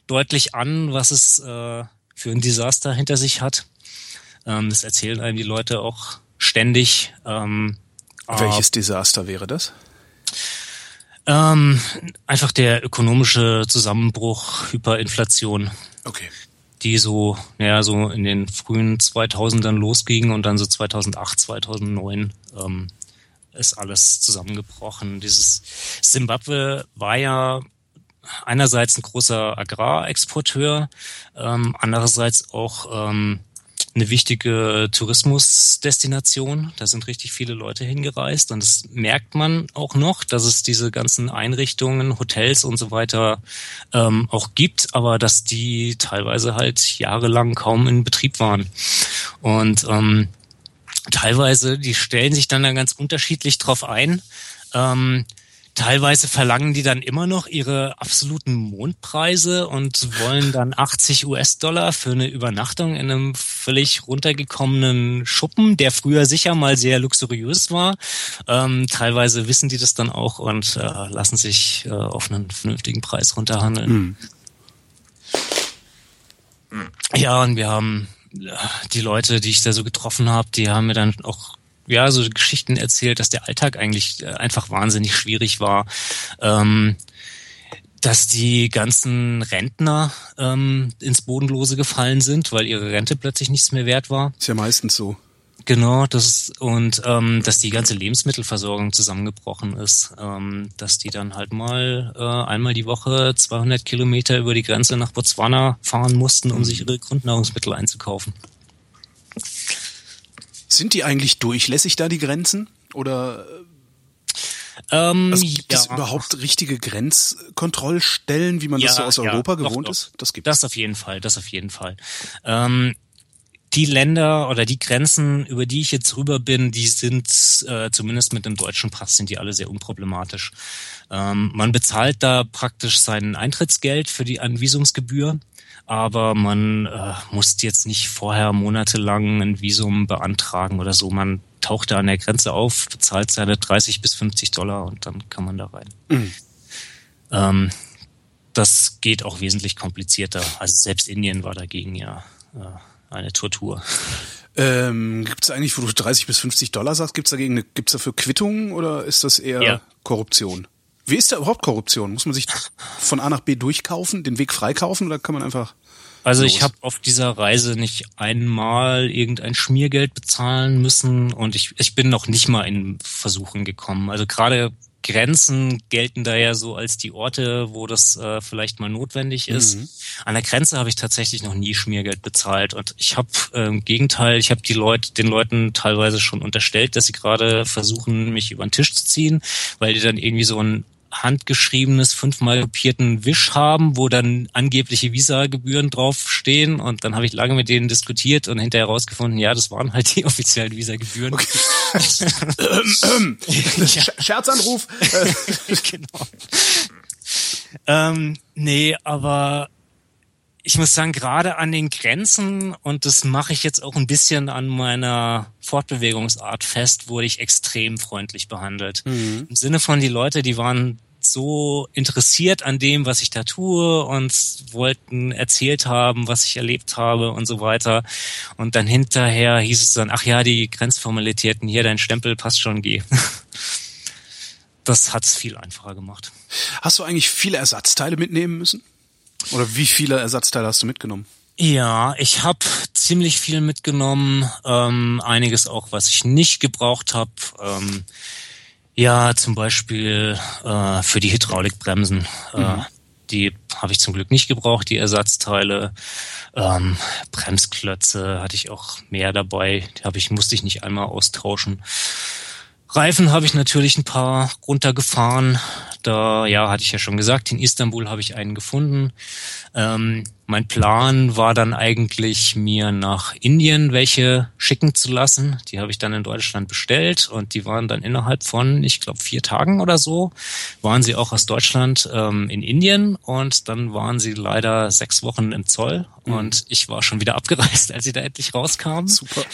deutlich an, was es äh, für ein Desaster hinter sich hat. Ähm, das erzählen einem die Leute auch ständig. Ähm, Welches Desaster wäre das? Ähm, einfach der ökonomische Zusammenbruch, Hyperinflation. Okay die so, ja, so in den frühen 2000ern losgingen und dann so 2008, 2009 ähm, ist alles zusammengebrochen. Dieses Zimbabwe war ja einerseits ein großer Agrarexporteur, ähm, andererseits auch ähm, eine wichtige Tourismusdestination. Da sind richtig viele Leute hingereist und das merkt man auch noch, dass es diese ganzen Einrichtungen, Hotels und so weiter ähm, auch gibt, aber dass die teilweise halt jahrelang kaum in Betrieb waren. Und ähm, teilweise, die stellen sich dann da ganz unterschiedlich drauf ein. Ähm, Teilweise verlangen die dann immer noch ihre absoluten Mondpreise und wollen dann 80 US-Dollar für eine Übernachtung in einem völlig runtergekommenen Schuppen, der früher sicher mal sehr luxuriös war. Ähm, teilweise wissen die das dann auch und äh, lassen sich äh, auf einen vernünftigen Preis runterhandeln. Hm. Ja, und wir haben die Leute, die ich da so getroffen habe, die haben mir dann auch ja so Geschichten erzählt, dass der Alltag eigentlich äh, einfach wahnsinnig schwierig war. Ähm, dass die ganzen Rentner ähm, ins Bodenlose gefallen sind, weil ihre Rente plötzlich nichts mehr wert war. Ist ja meistens so. Genau, das und ähm, dass die ganze Lebensmittelversorgung zusammengebrochen ist, ähm, dass die dann halt mal äh, einmal die Woche 200 Kilometer über die Grenze nach Botswana fahren mussten, um sich ihre Grundnahrungsmittel einzukaufen. Sind die eigentlich durchlässig da die Grenzen oder Ähm, also gibt ja, es überhaupt richtige Grenzkontrollstellen, wie man das so Ja, aus ja, Europa doch, gewohnt doch. ist? Das gibt Das auf jeden Fall, das auf jeden Fall. Ähm, die Länder oder die Grenzen, über die ich jetzt rüber bin, die sind äh, zumindest mit dem deutschen Pass sind die alle sehr unproblematisch. Ähm, man bezahlt da praktisch sein Eintrittsgeld für die Anvisumsgebühr, aber man äh, muss jetzt nicht vorher monatelang ein Visum beantragen oder so. Man taucht da an der Grenze auf, bezahlt seine 30 bis 50 Dollar und dann kann man da rein. Mhm. Ähm, das geht auch wesentlich komplizierter. Also selbst Indien war dagegen ja äh, eine Tortur. Ähm, gibt es eigentlich, wo du 30 bis 50 Dollar sagst, gibt es dagegen eine, gibt's dafür Quittungen oder ist das eher Ja. Korruption? Wie ist da überhaupt Korruption? Muss man sich von A nach B durchkaufen, den Weg freikaufen oder kann man einfach Also Los. ich habe auf dieser Reise nicht einmal irgendein Schmiergeld bezahlen müssen und ich, ich bin noch nicht mal in Versuchen gekommen. Also gerade Grenzen gelten da ja so als die Orte, wo das äh, vielleicht mal notwendig ist. An der Grenze habe ich tatsächlich noch nie Schmiergeld bezahlt und ich habe äh, im Gegenteil, ich habe die Leute, den Leuten teilweise schon unterstellt, dass sie gerade versuchen, mich über den Tisch zu ziehen, weil die dann irgendwie so ein handgeschriebenes, fünfmal kopierten Wisch haben, wo dann angebliche Visagebühren draufstehen. Und dann habe ich lange mit denen diskutiert und hinterher herausgefunden, ja, das waren halt die offiziellen Visagebühren. Sch Scherzanruf? Äh, genau. Ähm, nee, aber ich muss sagen, gerade an den Grenzen, und das mache ich jetzt auch ein bisschen an meiner Fortbewegungsart fest, wurde ich extrem freundlich behandelt. Im Sinne von, die Leute, die waren so interessiert an dem, was ich da tue und wollten erzählt haben, was ich erlebt habe und so weiter. Und dann hinterher hieß es dann, ach ja, die Grenzformalitäten hier, dein Stempel passt schon, geh. Das hat's viel einfacher gemacht. Hast du eigentlich viele Ersatzteile mitnehmen müssen? Oder wie viele Ersatzteile hast du mitgenommen? Ja, ich habe ziemlich viel mitgenommen, ähm, einiges auch, was ich nicht gebraucht habe. Ähm, ja, zum Beispiel äh, für die Hydraulikbremsen. Äh, die habe ich zum Glück nicht gebraucht, die Ersatzteile. Ähm, Bremsklötze hatte ich auch mehr dabei. Die habe ich musste ich nicht einmal austauschen. Reifen habe ich natürlich ein paar runtergefahren. Da, ja, hatte ich ja schon gesagt, in Istanbul habe ich einen gefunden. Ähm, mein Plan war dann eigentlich, mir nach Indien welche schicken zu lassen. Die habe ich dann in Deutschland bestellt und die waren dann innerhalb von, ich glaube, vier Tagen oder so, waren sie auch aus Deutschland ähm, in Indien und dann waren sie leider sechs Wochen im Zoll und ich war schon wieder abgereist, als sie da endlich rauskamen. Super.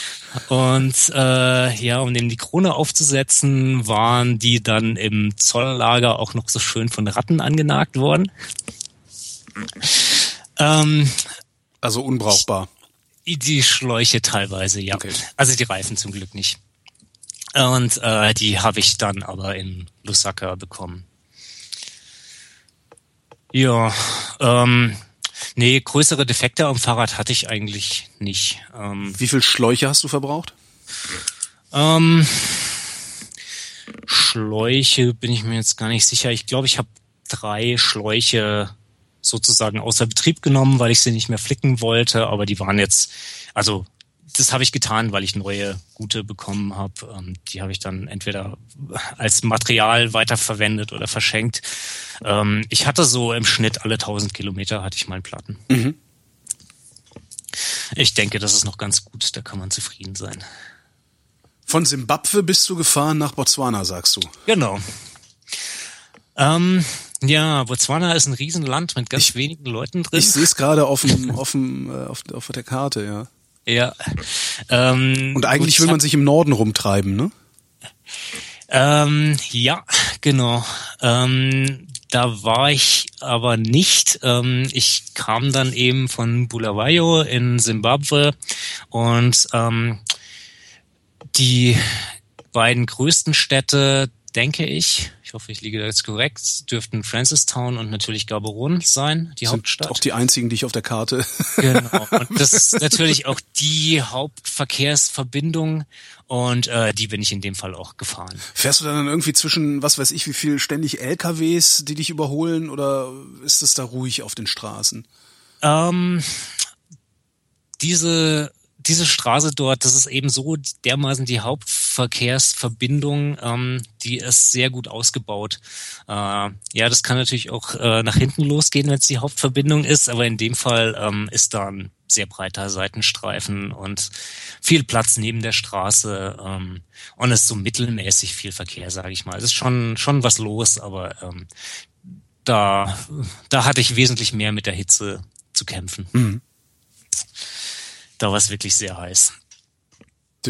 Und äh, ja, um dem die Krone aufzusetzen, waren die dann im Zolllager auch noch so schön von Ratten angenagt worden. Ähm, Also unbrauchbar. die Schläuche teilweise, ja. Okay. Also die Reifen zum Glück nicht. Und äh, die habe ich dann aber in Lusaka bekommen. Ja, ähm, nee, größere Defekte am Fahrrad hatte ich eigentlich nicht. Ähm, Wie viel Schläuche hast du verbraucht? Ähm, Schläuche bin ich mir jetzt gar nicht sicher. Ich glaube, ich habe drei Schläuche sozusagen außer Betrieb genommen, weil ich sie nicht mehr flicken wollte. Aber die waren jetzt, also das habe ich getan, weil ich neue gute bekommen habe. Ähm, die habe ich dann entweder als Material weiterverwendet oder verschenkt. Ähm, ich hatte so im Schnitt alle 1000 Kilometer hatte ich mal Platten. Ich denke, das ist noch ganz gut. Da kann man zufrieden sein. Von Simbabwe bist du gefahren nach Botswana, sagst du. Genau. Ähm, ja, Botswana ist ein Riesenland mit ganz wenigen Leuten drin. Ich sehe es gerade auf, dem, auf, dem, äh, auf, auf der Karte, ja. ja. Ähm, Und eigentlich gut, will ich man sich im Norden rumtreiben, ne? Ähm, ja, genau. Ähm, da war ich aber nicht. Ähm, ich kam dann eben von Bulawayo in Simbabwe und ähm, die beiden größten Städte, denke ich, ich hoffe, ich liege da jetzt korrekt, dürften Francistown und natürlich Gaborone sein, die Sind Hauptstadt. Auch die einzigen, die ich auf der Karte. Genau. Und das ist natürlich auch die Hauptverkehrsverbindung und äh, die bin ich in dem Fall auch gefahren. Fährst du dann irgendwie zwischen, was weiß ich, wie viel ständig LKWs, die dich überholen oder ist es da ruhig auf den Straßen? Ähm, diese diese Straße dort, das ist eben so dermaßen die Hauptverkehrsverbindung, ähm, die ist sehr gut ausgebaut. Äh, ja, das kann natürlich auch äh, nach hinten losgehen, wenn es die Hauptverbindung ist, aber in dem Fall ähm, ist da ein sehr breiter Seitenstreifen und viel Platz neben der Straße ähm, und es ist so mittelmäßig viel Verkehr, sage ich mal. Es ist schon schon was los, aber ähm, da da hatte ich wesentlich mehr mit der Hitze zu kämpfen. Mhm. Da war es wirklich sehr heiß.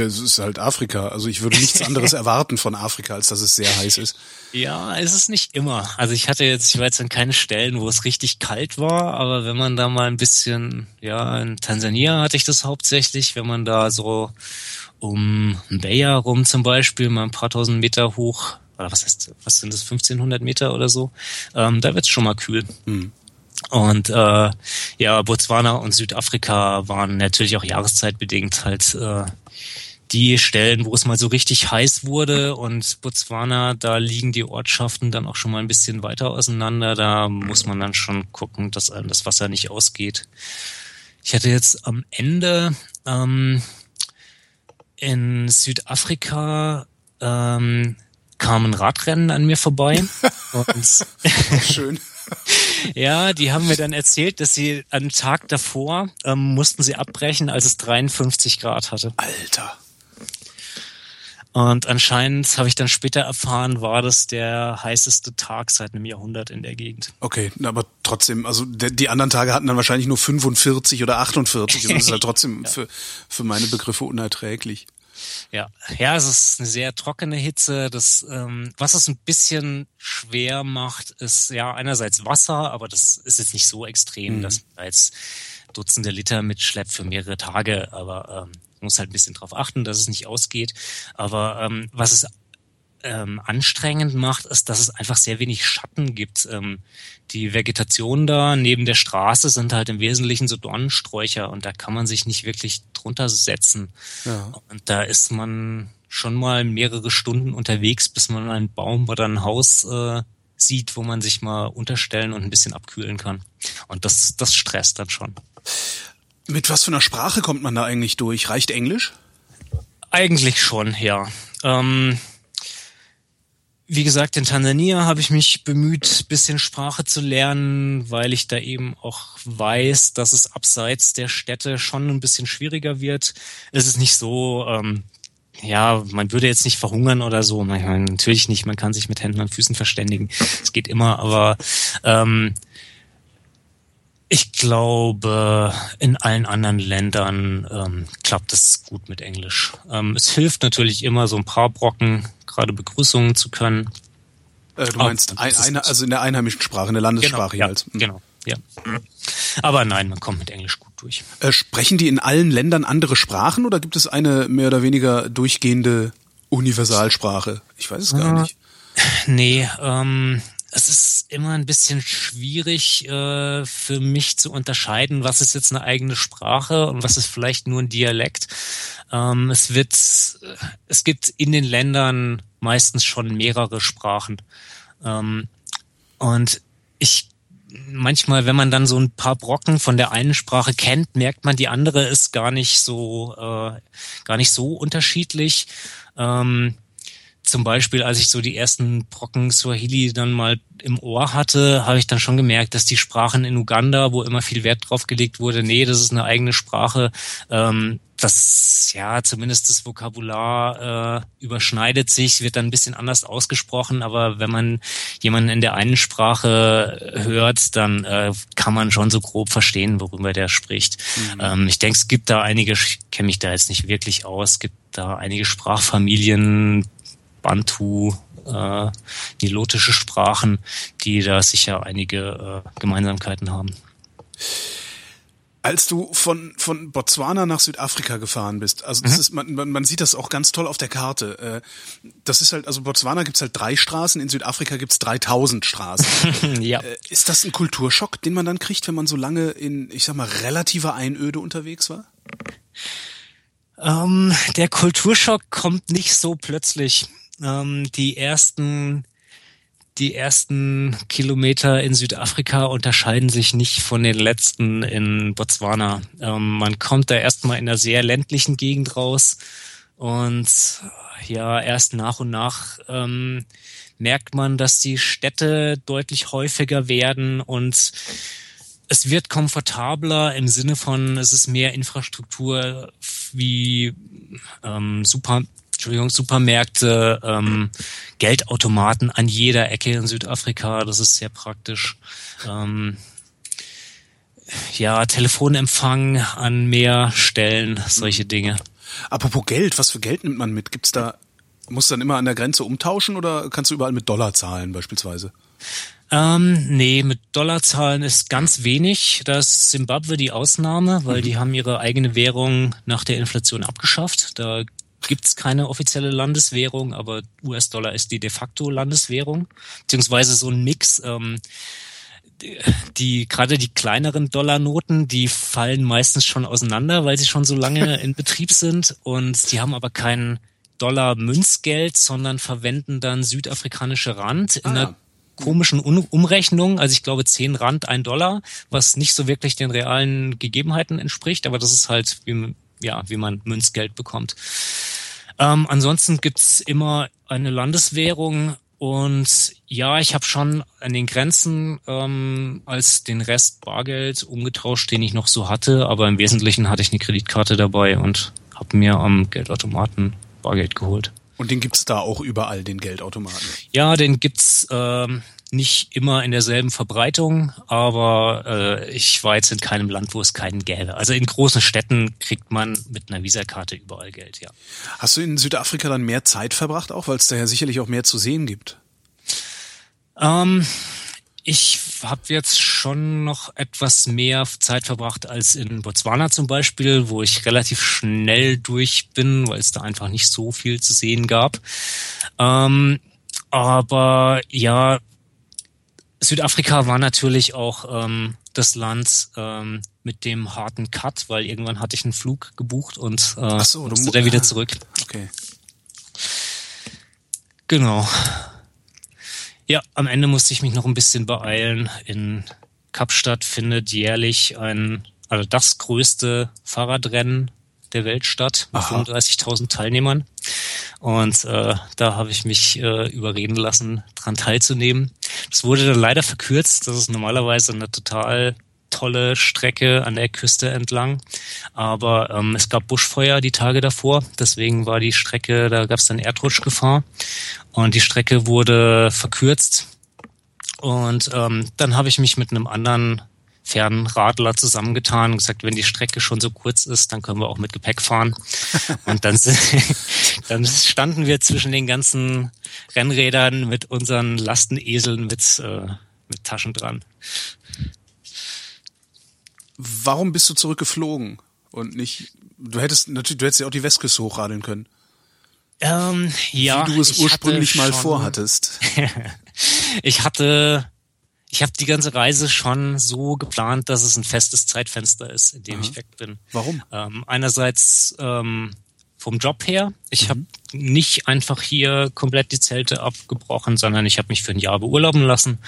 Das ist halt Afrika. Also ich würde nichts anderes erwarten von Afrika, als dass es sehr heiß ist. Ja, es ist nicht immer. Also ich hatte jetzt, ich war jetzt an keine Stellen, wo es richtig kalt war, aber wenn man da mal ein bisschen, ja, in Tansania hatte ich das hauptsächlich, wenn man da so um Mbeya rum zum Beispiel, mal ein paar tausend Meter hoch, oder was heißt, was sind das, 1500 Meter oder so, ähm, da wird's schon mal kühl. Hm. Und äh, ja, Botswana und Südafrika waren natürlich auch jahreszeitbedingt halt äh, die Stellen, wo es mal so richtig heiß wurde. Und Botswana, da liegen die Ortschaften dann auch schon mal ein bisschen weiter auseinander. Da muss man dann schon gucken, dass einem das Wasser nicht ausgeht. Ich hatte jetzt am Ende ähm, in Südafrika ähm, kam ein Radrennen an mir vorbei. Schön. ja, die haben mir dann erzählt, dass sie am Tag davor ähm, mussten sie abbrechen, als es 53 Grad hatte. Alter. Und anscheinend habe ich dann später erfahren, war das der heißeste Tag seit einem Jahrhundert in der Gegend. Okay, aber trotzdem, also die anderen Tage hatten dann wahrscheinlich nur 45 oder 48 und das ist halt trotzdem ja. für, für meine Begriffe unerträglich. Ja, ja, es ist eine sehr trockene Hitze. Das, ähm, was es ein bisschen schwer macht, ist ja einerseits Wasser, aber das ist jetzt nicht so extrem, mhm. dass man jetzt Dutzende Liter mitschleppt für mehrere Tage. Aber ähm, muss halt ein bisschen drauf achten, dass es nicht ausgeht. Aber ähm, was es ähm, anstrengend macht, ist, dass es einfach sehr wenig Schatten gibt. Ähm, die Vegetation da neben der Straße sind halt im Wesentlichen so Dornensträucher und da kann man sich nicht wirklich drunter setzen. Ja. Und da ist man schon mal mehrere Stunden unterwegs, bis man einen Baum oder ein Haus äh, sieht, wo man sich mal unterstellen und ein bisschen abkühlen kann. Und das, das stresst dann schon. Mit was für einer Sprache kommt man da eigentlich durch? Reicht Englisch? Eigentlich schon, ja. Ähm, wie gesagt, in Tansania habe ich mich bemüht, bisschen Sprache zu lernen, weil ich da eben auch weiß, dass es abseits der Städte schon ein bisschen schwieriger wird. Es ist nicht so, ähm, ja, man würde jetzt nicht verhungern oder so. Man, natürlich nicht, man kann sich mit Händen und Füßen verständigen. Es geht immer, aber ähm, ich glaube, in allen anderen Ländern ähm, klappt es gut mit Englisch. Ähm, es hilft natürlich immer, so ein paar Brocken, gerade Begrüßungen zu können. Äh, du meinst ein, eine, also in der einheimischen Sprache, in der Landessprache genau, halt. Ja, genau, ja. Aber nein, man kommt mit Englisch gut durch. Äh, sprechen die in allen Ländern andere Sprachen oder gibt es eine mehr oder weniger durchgehende Universalsprache? Ich weiß es gar nicht. Nee, ähm, es ist immer ein bisschen schwierig äh, für mich zu unterscheiden, was ist jetzt eine eigene Sprache und was ist vielleicht nur ein Dialekt. Ähm, es wird, es gibt in den Ländern meistens schon mehrere Sprachen. Ähm, und ich manchmal, wenn man dann so ein paar Brocken von der einen Sprache kennt, merkt man, die andere ist gar nicht so, äh, gar nicht so unterschiedlich. Ähm, zum Beispiel, als ich so die ersten Brocken Swahili dann mal im Ohr hatte, habe ich dann schon gemerkt, dass die Sprachen in Uganda, wo immer viel Wert drauf gelegt wurde, nee, das ist eine eigene Sprache, ähm, das, ja, zumindest das Vokabular äh, überschneidet sich, wird dann ein bisschen anders ausgesprochen, aber wenn man jemanden in der einen Sprache hört, dann äh, kann man schon so grob verstehen, worüber der spricht. Mhm. Ähm, ich denke, es gibt da einige, ich kenne mich da jetzt nicht wirklich aus, es gibt da einige Sprachfamilien, Bantu, äh, nilotische Sprachen, die da sicher einige äh, Gemeinsamkeiten haben. Als du von, von Botswana nach Südafrika gefahren bist, also das mhm. ist, man, man, man sieht das auch ganz toll auf der Karte. Äh, das ist halt, also Botswana gibt's halt drei Straßen, in Südafrika gibt's 3000 Straßen. ja. Äh, ist das ein Kulturschock, den man dann kriegt, wenn man so lange in, ich sag mal, relativer Einöde unterwegs war? Ähm, der Kulturschock kommt nicht so plötzlich. Ähm, die ersten die ersten Kilometer in Südafrika unterscheiden sich nicht von den letzten in Botswana. Ähm, man kommt da erstmal in einer sehr ländlichen Gegend raus und ja, erst nach und nach ähm, merkt man, dass die Städte deutlich häufiger werden und es wird komfortabler im Sinne von, es ist mehr Infrastruktur wie ähm, Super, Entschuldigung, Supermärkte, ähm, Geldautomaten an jeder Ecke in Südafrika. Das ist sehr praktisch. Ähm, ja, Telefonempfang an mehr Stellen, solche Dinge. Apropos Geld, was für Geld nimmt man mit? Gibt's da, musst du dann immer an der Grenze umtauschen oder kannst du überall mit Dollar zahlen beispielsweise? Ähm, nee, mit Dollarzahlen ist ganz wenig. Das ist Zimbabwe die Ausnahme, weil mhm. die haben ihre eigene Währung nach der Inflation abgeschafft. Da gibt's keine offizielle Landeswährung, aber US-Dollar ist die de facto Landeswährung, beziehungsweise so ein Mix. Ähm, die, die gerade die kleineren Dollarnoten, die fallen meistens schon auseinander, weil sie schon so lange in Betrieb sind und die haben aber kein Dollar-Münzgeld, sondern verwenden dann südafrikanische Rand in ah. einer komischen Umrechnung. Also ich glaube 10 Rand, ein Dollar, was nicht so wirklich den realen Gegebenheiten entspricht, aber das ist halt, wie, ja, wie man Münzgeld bekommt. Ähm, ansonsten gibt's immer eine Landeswährung und ja, ich habe schon an den Grenzen ähm, als den Rest Bargeld umgetauscht, den ich noch so hatte, aber im Wesentlichen hatte ich eine Kreditkarte dabei und habe mir am Geldautomaten Bargeld geholt. Und den gibt's da auch überall, den Geldautomaten? Ja, den gibt's ähm, nicht immer in derselben Verbreitung, aber äh, ich war jetzt in keinem Land, wo es keinen gäbe. Also in großen Städten kriegt man mit einer Visakarte überall Geld, ja. Hast du in Südafrika dann mehr Zeit verbracht auch, weil es da ja sicherlich auch mehr zu sehen gibt? Ähm, ich habe jetzt schon noch etwas mehr Zeit verbracht als in Botswana zum Beispiel, wo ich relativ schnell durch bin, weil es da einfach nicht so viel zu sehen gab. Ähm, aber ja, Südafrika war natürlich auch ähm, das Land ähm, mit dem harten Cut, weil irgendwann hatte ich einen Flug gebucht und äh, so, musste dann wieder zurück. Okay. Genau. Ja, am Ende musste ich mich noch ein bisschen beeilen. In Kapstadt findet jährlich ein, also das größte Fahrradrennen der Welt statt mit 35.000 Teilnehmern. Und äh, da habe ich mich äh, überreden lassen, dran teilzunehmen. Das wurde dann leider verkürzt. Das ist normalerweise eine total tolle Strecke an der Küste entlang. Aber ähm, es gab Buschfeuer die Tage davor, deswegen war die Strecke, da gab es dann Erdrutschgefahr und die Strecke wurde verkürzt. Und ähm, dann habe ich mich mit einem anderen Fernradler zusammengetan und gesagt, wenn die Strecke schon so kurz ist, dann können wir auch mit Gepäck fahren. Und dann, dann standen wir zwischen den ganzen Rennrädern mit unseren Lasteneseln mit, äh, mit Taschen dran. Warum bist du zurückgeflogen und nicht? Du hättest natürlich, du hättest ja auch die Westküste hochradeln können. Ähm, ja. Wie du es ursprünglich mal vorhattest. ich hatte, ich habe die ganze Reise schon so geplant, dass es ein festes Zeitfenster ist, in dem Aha. ich weg bin. Warum? Ähm, einerseits ähm, vom Job her. Ich mhm. habe nicht einfach hier komplett die Zelte abgebrochen, sondern ich habe mich für ein Jahr beurlauben lassen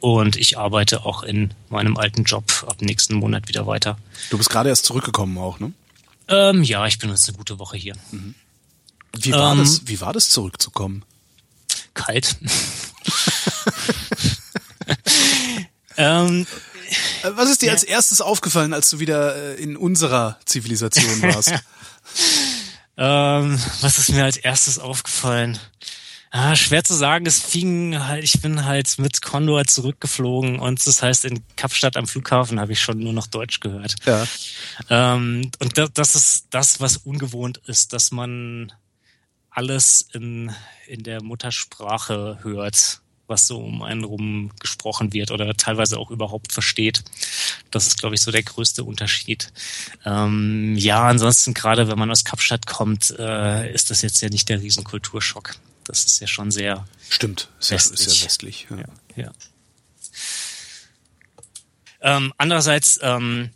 und ich arbeite auch in meinem alten Job ab nächsten Monat wieder weiter. Du bist gerade erst zurückgekommen auch, ne? Ähm, ja, ich bin jetzt eine gute Woche hier. Mhm. Wie war ähm, das? Wie war das zurückzukommen? Kalt. ähm, Was ist dir ja. als erstes aufgefallen, als du wieder äh, in unserer Zivilisation warst? Ähm, was ist mir als erstes aufgefallen? Ah, schwer zu sagen. Es fing halt, ich bin halt mit Condor zurückgeflogen und das heißt, in Kapstadt am Flughafen habe ich schon nur noch Deutsch gehört. Ja. Ähm, und das, das ist das, was ungewohnt ist, dass man alles in, in der Muttersprache hört, was so um einen rum gesprochen wird oder teilweise auch überhaupt versteht. Das ist, glaube ich, so der größte Unterschied. Ähm, ja, ansonsten gerade wenn man aus Kapstadt kommt, äh, ist das jetzt ja nicht der Riesenkulturschock. Das ist ja schon sehr Stimmt, ja, ist ja westlich. Ja. ja, ja. Ähm, andererseits ähm,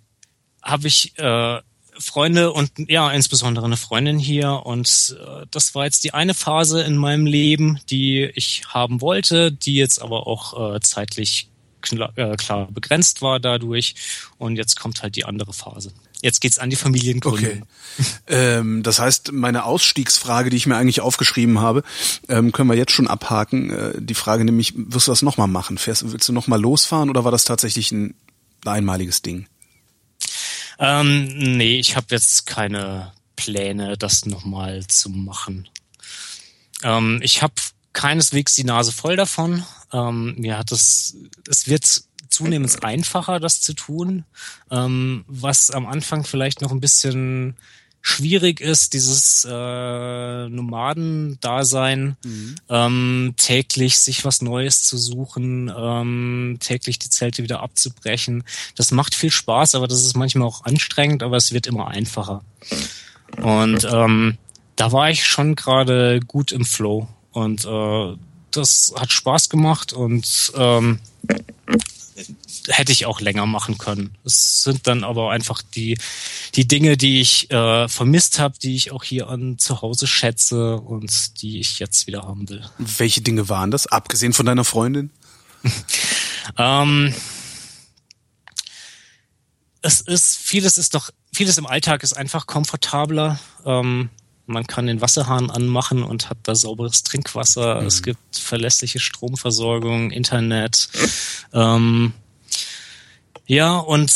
habe ich äh, Freunde und ja, insbesondere eine Freundin hier. Und äh, das war jetzt die eine Phase in meinem Leben, die ich haben wollte, die jetzt aber auch äh, zeitlich klar, äh, klar begrenzt war dadurch. Und jetzt kommt halt die andere Phase. Jetzt geht's an die Familiengründung. Okay. ähm, das heißt, meine Ausstiegsfrage, die ich mir eigentlich aufgeschrieben habe, ähm, können wir jetzt schon abhaken. Äh, die Frage nämlich, wirst du das nochmal machen? Fährst, willst du nochmal losfahren oder war das tatsächlich ein einmaliges Ding? Ähm, nee, ich habe jetzt keine Pläne, das nochmal zu machen. Ähm, ich habe keineswegs die Nase voll davon. Ähm, mir hat es, es wird zunehmend einfacher, das zu tun, ähm, was am Anfang vielleicht noch ein bisschen schwierig ist, dieses äh, Nomadendasein, mhm. ähm, täglich sich was Neues zu suchen, ähm, täglich die Zelte wieder abzubrechen. Das macht viel Spaß, aber das ist manchmal auch anstrengend, aber es wird immer einfacher. Und ähm, da war ich schon gerade gut im Flow und äh, das hat Spaß gemacht und ähm, hätte ich auch länger machen können. Es sind dann aber einfach die, die Dinge, die ich äh, vermisst habe, die ich auch hier an zu Hause schätze und die ich jetzt wieder haben will. Welche Dinge waren das, abgesehen von deiner Freundin? ähm, es ist, vieles ist doch, vieles im Alltag ist einfach komfortabler. Ähm, man kann den Wasserhahn anmachen und hat da sauberes Trinkwasser. Mhm. Es gibt verlässliche Stromversorgung, Internet. Ähm, ja, und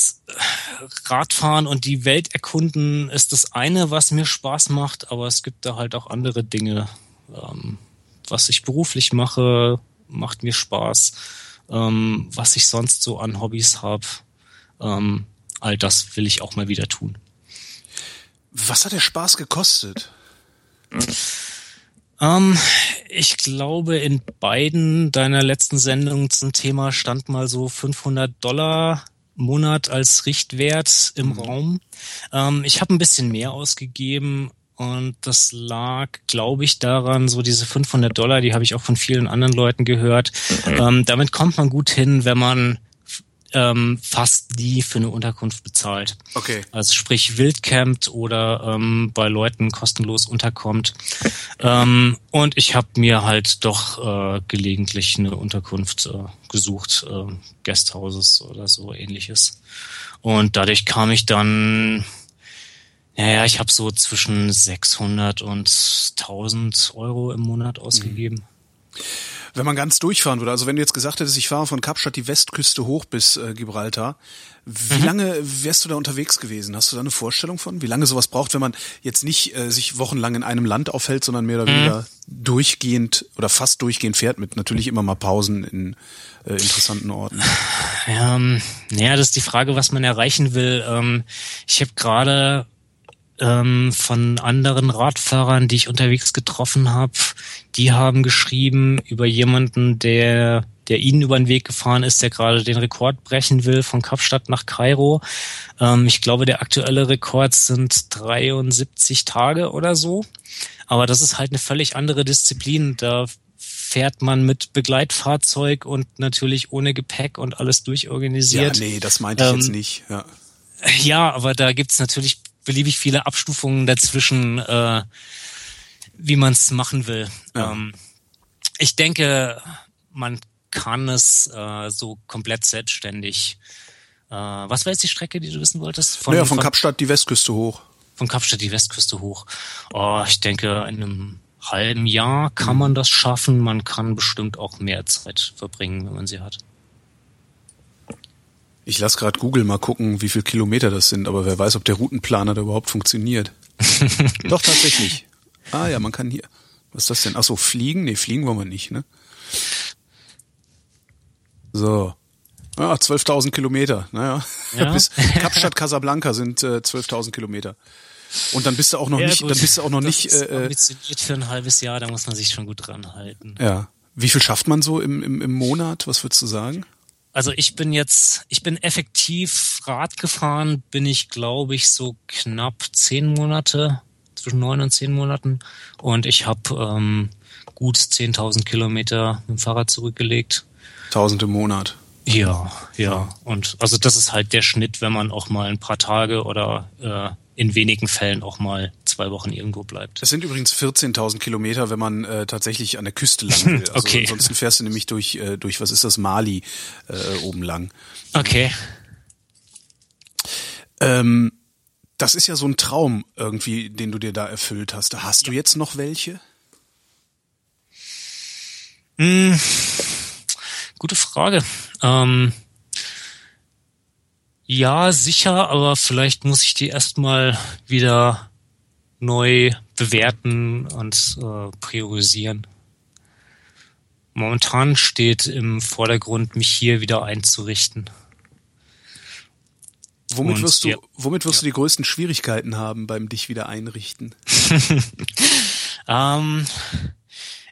Radfahren und die Welt erkunden ist das eine, was mir Spaß macht, aber es gibt da halt auch andere Dinge. Ähm, was ich beruflich mache, macht mir Spaß. Ähm, was ich sonst so an Hobbys habe, ähm, all das will ich auch mal wieder tun. Was hat der Spaß gekostet? Ähm, ich glaube, in beiden deiner letzten Sendungen zum Thema stand mal so 500 Dollar Monat als Richtwert im mhm. Raum. Ähm, ich habe ein bisschen mehr ausgegeben und das lag, glaube ich, daran, so diese 500 Dollar, die habe ich auch von vielen anderen Leuten gehört. Mhm. Ähm, damit kommt man gut hin, wenn man ähm, fast nie für eine Unterkunft bezahlt. Okay. Also sprich wildcampt oder ähm, bei Leuten kostenlos unterkommt. Ähm, und ich habe mir halt doch äh, gelegentlich eine Unterkunft äh, gesucht, äh, Guesthouses oder so ähnliches. Und dadurch kam ich dann, naja, ich habe so zwischen 600 und 1000 Euro im Monat ausgegeben. Wenn man ganz durchfahren würde, also wenn du jetzt gesagt hättest, ich fahre von Kapstadt die Westküste hoch bis äh, Gibraltar, wie mhm. lange wärst du da unterwegs gewesen? Hast du da eine Vorstellung von, wie lange sowas braucht, wenn man jetzt nicht äh, sich wochenlang in einem Land aufhält, sondern mehr oder mhm. weniger durchgehend oder fast durchgehend fährt mit natürlich immer mal Pausen in äh, interessanten Orten? Ja, ähm, naja, das ist die Frage, was man erreichen will. Ähm, ich habe gerade ähm, von anderen Radfahrern, die ich unterwegs getroffen habe, die haben geschrieben über jemanden, der der ihnen über den Weg gefahren ist, der gerade den Rekord brechen will von Kapstadt nach Kairo. Ähm, ich glaube, der aktuelle Rekord sind 73 Tage oder so. Aber das ist halt eine völlig andere Disziplin. Da fährt man mit Begleitfahrzeug und natürlich ohne Gepäck und alles durchorganisiert. Ja, nee, das meinte ich ähm, jetzt nicht. Ja. ja, aber da gibt's natürlich beliebig viele Abstufungen dazwischen, äh, wie man es machen will. Ja. Ähm, ich denke, man kann es äh, so komplett selbstständig. Äh, was war jetzt die Strecke, die du wissen wolltest? Von, naja, von, von Kapstadt die Westküste hoch. Von Kapstadt die Westküste hoch. Oh, ich denke, in einem halben Jahr kann man das schaffen. Man kann bestimmt auch mehr Zeit verbringen, wenn man sie hat. Ich lasse gerade Google mal gucken, wie viel Kilometer das sind, aber wer weiß, ob der Routenplaner da überhaupt funktioniert. Doch, tatsächlich. Ah ja, man kann hier. Was ist das denn? Ach so, fliegen? Nee, fliegen wollen wir nicht, ne? So. Ah, 12.000 Kilometer. Naja, ja. bis Kapstadt Casablanca sind äh, 12.000 Kilometer. Und dann bist du auch noch Ja, nicht, gut. dann bist du auch noch das nicht. Ist Äh, äh, ambitioniert für ein halbes Jahr, da muss man sich schon gut dran halten. ja. Wie viel schafft man so im, im, im Monat? Was würdest du sagen? Also ich bin jetzt, ich bin effektiv Rad gefahren, bin ich glaube ich so knapp zehn Monate, zwischen neun und zehn Monaten. Und ich habe ähm, gut 10.000 Kilometer mit dem Fahrrad zurückgelegt. Tausend im Monat. Ja, ja. Und also das ist halt der Schnitt, wenn man auch mal ein paar Tage oder äh, in wenigen Fällen auch mal zwei Wochen irgendwo bleibt. Es sind übrigens 14.000 Kilometer, wenn man äh, tatsächlich an der Küste lang will. Also Okay. Ansonsten fährst du nämlich durch, äh, durch was ist das, Mali äh, oben lang. Okay. Ähm, das ist ja so ein Traum irgendwie, den du dir da erfüllt hast. Hast du jetzt noch welche? Hm, gute Frage. Ähm, ja, sicher, aber vielleicht muss ich die erstmal wieder neu bewerten und äh, priorisieren. Momentan steht im Vordergrund, mich hier wieder einzurichten. Womit Und, wirst du, ja. womit wirst du die größten Schwierigkeiten haben beim dich wieder einrichten? Ähm,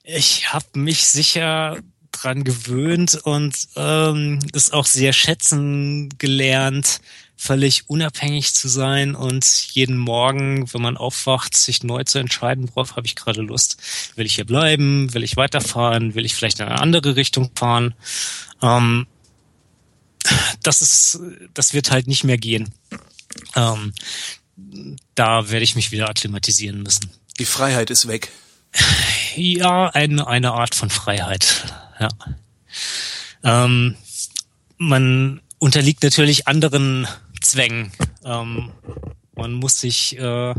ich habe mich sicher dran gewöhnt und ähm, es auch sehr schätzen gelernt, völlig unabhängig zu sein und jeden Morgen, wenn man aufwacht, sich neu zu entscheiden, worauf habe ich gerade Lust. Will ich hier bleiben? Will ich weiterfahren? Will ich vielleicht in eine andere Richtung fahren? Ähm, das ist, das wird halt nicht mehr gehen. Ähm, da werde ich mich wieder akklimatisieren müssen. Die Freiheit ist weg. Ja, eine, eine Art von Freiheit. Ja. Ähm, man unterliegt natürlich anderen Zwängen. Ähm, man muss sich, äh,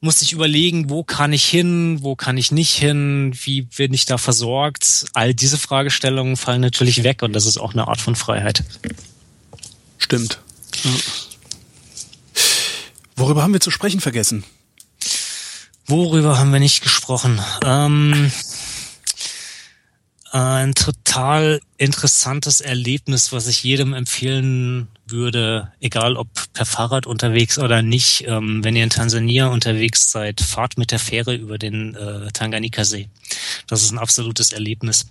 muss sich überlegen, wo kann ich hin, wo kann ich nicht hin, wie bin ich da versorgt. All diese Fragestellungen fallen natürlich weg und das ist auch eine Art von Freiheit. Stimmt. Worüber haben wir zu sprechen vergessen? Worüber haben wir nicht gesprochen? Ähm, ein total interessantes Erlebnis, was ich jedem empfehlen würde, egal ob per Fahrrad unterwegs oder nicht. Ähm, wenn ihr in Tansania unterwegs seid, fahrt mit der Fähre über den äh, Tanganika-See. Das ist ein absolutes Erlebnis.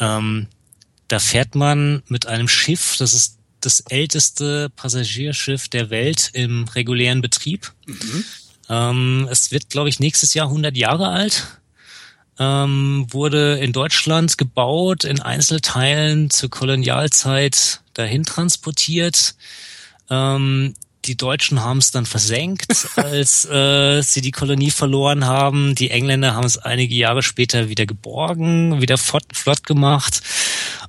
Ähm, da fährt man mit einem Schiff, das ist das älteste Passagierschiff der Welt im regulären Betrieb. Ähm, es wird, glaube ich, nächstes Jahr 100 Jahre alt. Ähm, wurde in Deutschland gebaut, in Einzelteilen zur Kolonialzeit dahin transportiert. Ähm, die Deutschen haben es dann versenkt, als äh, sie die Kolonie verloren haben. Die Engländer haben es einige Jahre später wieder geborgen, wieder flott, flott gemacht.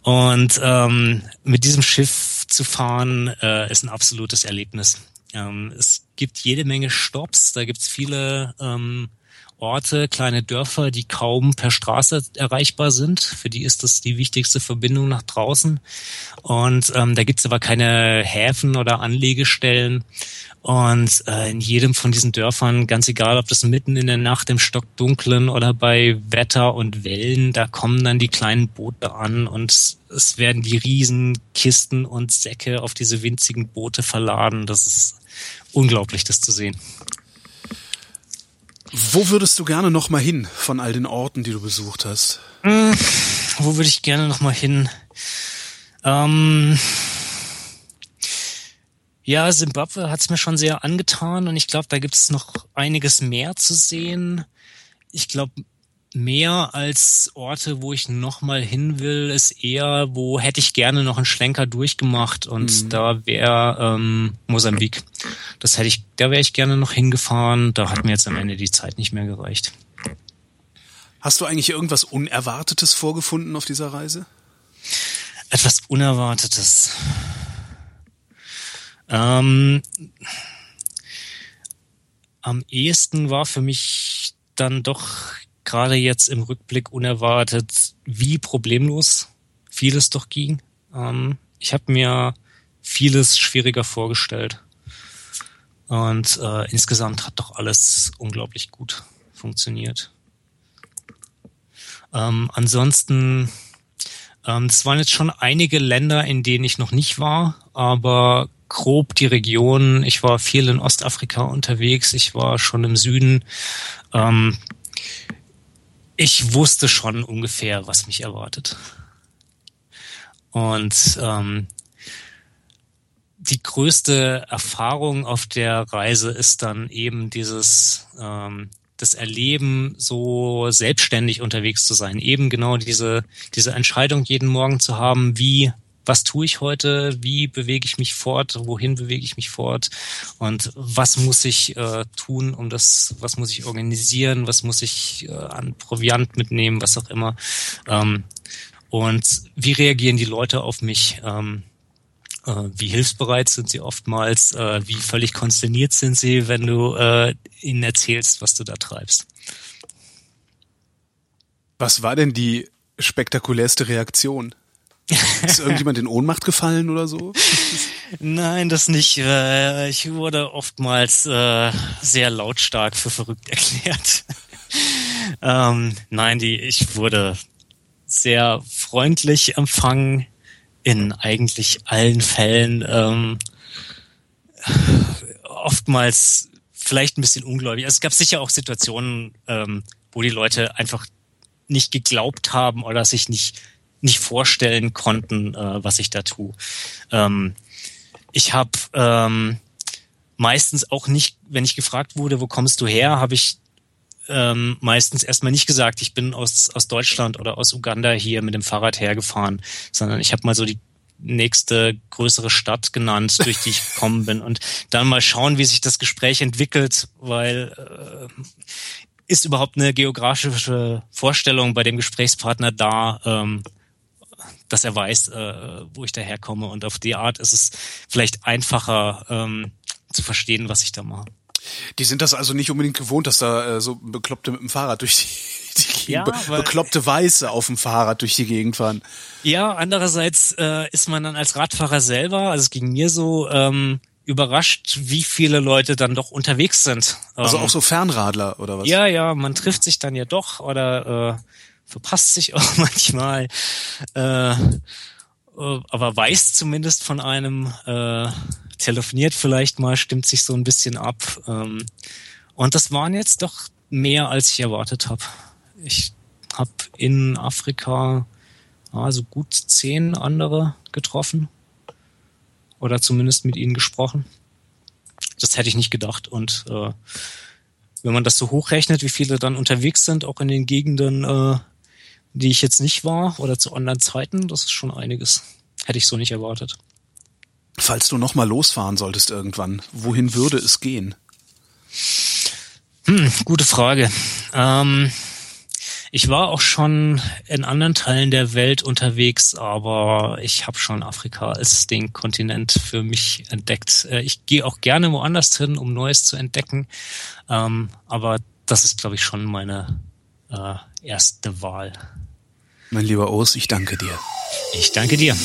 Und ähm, mit diesem Schiff zu fahren, äh, ist ein absolutes Erlebnis. Ähm, es gibt jede Menge Stops, da gibt's viele ähm, Orte, kleine Dörfer, die kaum per Straße erreichbar sind. Für die ist das die wichtigste Verbindung nach draußen. Und ähm, da gibt's aber keine Häfen oder Anlegestellen. Und äh, in jedem von diesen Dörfern, ganz egal, ob das mitten in der Nacht im Stockdunklen oder bei Wetter und Wellen, da kommen dann die kleinen Boote an und es werden die riesen Kisten und Säcke auf diese winzigen Boote verladen. Das ist unglaublich, das zu sehen. Wo würdest du gerne noch mal hin von all den Orten, die du besucht hast? Hm, wo würde ich gerne noch mal hin? Ähm, ja, Simbabwe hat's mir schon sehr angetan und ich glaube, da gibt es noch einiges mehr zu sehen. Ich glaube, mehr als Orte, wo ich noch mal hin will, ist eher, wo hätte ich gerne noch einen Schlenker durchgemacht und da wäre ähm, Mosambik. Das hätte ich, da wäre ich gerne noch hingefahren. Da hat mir jetzt am Ende die Zeit nicht mehr gereicht. Hast du eigentlich irgendwas Unerwartetes vorgefunden auf dieser Reise? Etwas Unerwartetes. Ähm, am ehesten war für mich dann doch gerade jetzt im Rückblick unerwartet, wie problemlos vieles doch ging. Ähm, ich habe mir vieles schwieriger vorgestellt. Und äh, insgesamt hat doch alles unglaublich gut funktioniert. Ähm, ansonsten, ähm, es waren jetzt schon einige Länder, in denen ich noch nicht war, aber grob die Region. Ich war viel in Ostafrika unterwegs. Ich war schon im Süden. Ähm, ich wusste schon ungefähr, was mich erwartet. Und ähm, die größte Erfahrung auf der Reise ist dann eben dieses ähm, das Erleben, so selbstständig unterwegs zu sein. Eben genau diese, diese Entscheidung jeden Morgen zu haben, wie, was tue ich heute, wie bewege ich mich fort, wohin bewege ich mich fort und was muss ich äh, tun, um das, was muss ich organisieren, was muss ich äh, an Proviant mitnehmen, was auch immer. Ähm, und wie reagieren die Leute auf mich? Ähm, äh, wie hilfsbereit sind sie oftmals, äh, wie völlig konsterniert sind sie, wenn du äh, ihnen erzählst, was du da treibst. Was war denn die spektakulärste Reaktion? Ist irgendjemand in Ohnmacht gefallen oder so? Nein, das nicht. Äh, ich wurde oftmals äh, sehr lautstark für verrückt erklärt. ähm, nein, die, ich wurde sehr freundlich empfangen in eigentlich allen Fällen ähm, oftmals vielleicht ein bisschen ungläubig. Also es gab sicher auch Situationen, ähm, wo die Leute einfach nicht geglaubt haben oder sich nicht nicht vorstellen konnten, äh, was ich da tue. Ähm, ich habe ähm, meistens auch nicht, wenn ich gefragt wurde, wo kommst du her, habe ich ähm, meistens erstmal nicht gesagt, ich bin aus, aus Deutschland oder aus Uganda hier mit dem Fahrrad hergefahren, sondern ich habe mal so die nächste größere Stadt genannt, durch die ich gekommen bin und dann mal schauen, wie sich das Gespräch entwickelt, weil äh, ist überhaupt eine geografische Vorstellung bei dem Gesprächspartner da, ähm, dass er weiß, äh, wo ich daherkomme und auf die Art ist es vielleicht einfacher ähm, zu verstehen, was ich da mache. Die sind das also nicht unbedingt gewohnt, dass da äh, so Bekloppte mit dem Fahrrad durch die, die Gegend, ja, weil, bekloppte Weiße auf dem Fahrrad durch die Gegend fahren. Ja, andererseits äh, ist man dann als Radfahrer selber, also es ging mir so, ähm, überrascht, wie viele Leute dann doch unterwegs sind. Also ähm, auch so Fernradler oder was? Ja, ja, man trifft sich dann ja doch oder äh, verpasst sich auch manchmal. Äh, äh, aber weiß zumindest von einem, äh, telefoniert vielleicht mal, stimmt sich so ein bisschen ab. Ähm, und das waren jetzt doch mehr, als ich erwartet habe. Ich habe in Afrika also gut zehn andere getroffen oder zumindest mit ihnen gesprochen. Das hätte ich nicht gedacht. Und äh, wenn man das so hochrechnet, wie viele dann unterwegs sind, auch in den Gegenden, äh, die ich jetzt nicht war oder zu anderen Zeiten, das ist schon einiges. Hätte ich so nicht erwartet. Falls du nochmal losfahren solltest irgendwann, wohin würde es gehen? Hm, gute Frage. Ähm, ich war auch schon in anderen Teilen der Welt unterwegs, aber ich habe schon Afrika als den Kontinent für mich entdeckt. Äh, ich gehe auch gerne woanders hin, um Neues zu entdecken, ähm, aber das ist, glaube ich, schon meine äh, erste Wahl. Mein lieber Urs, ich danke dir. Ich danke dir.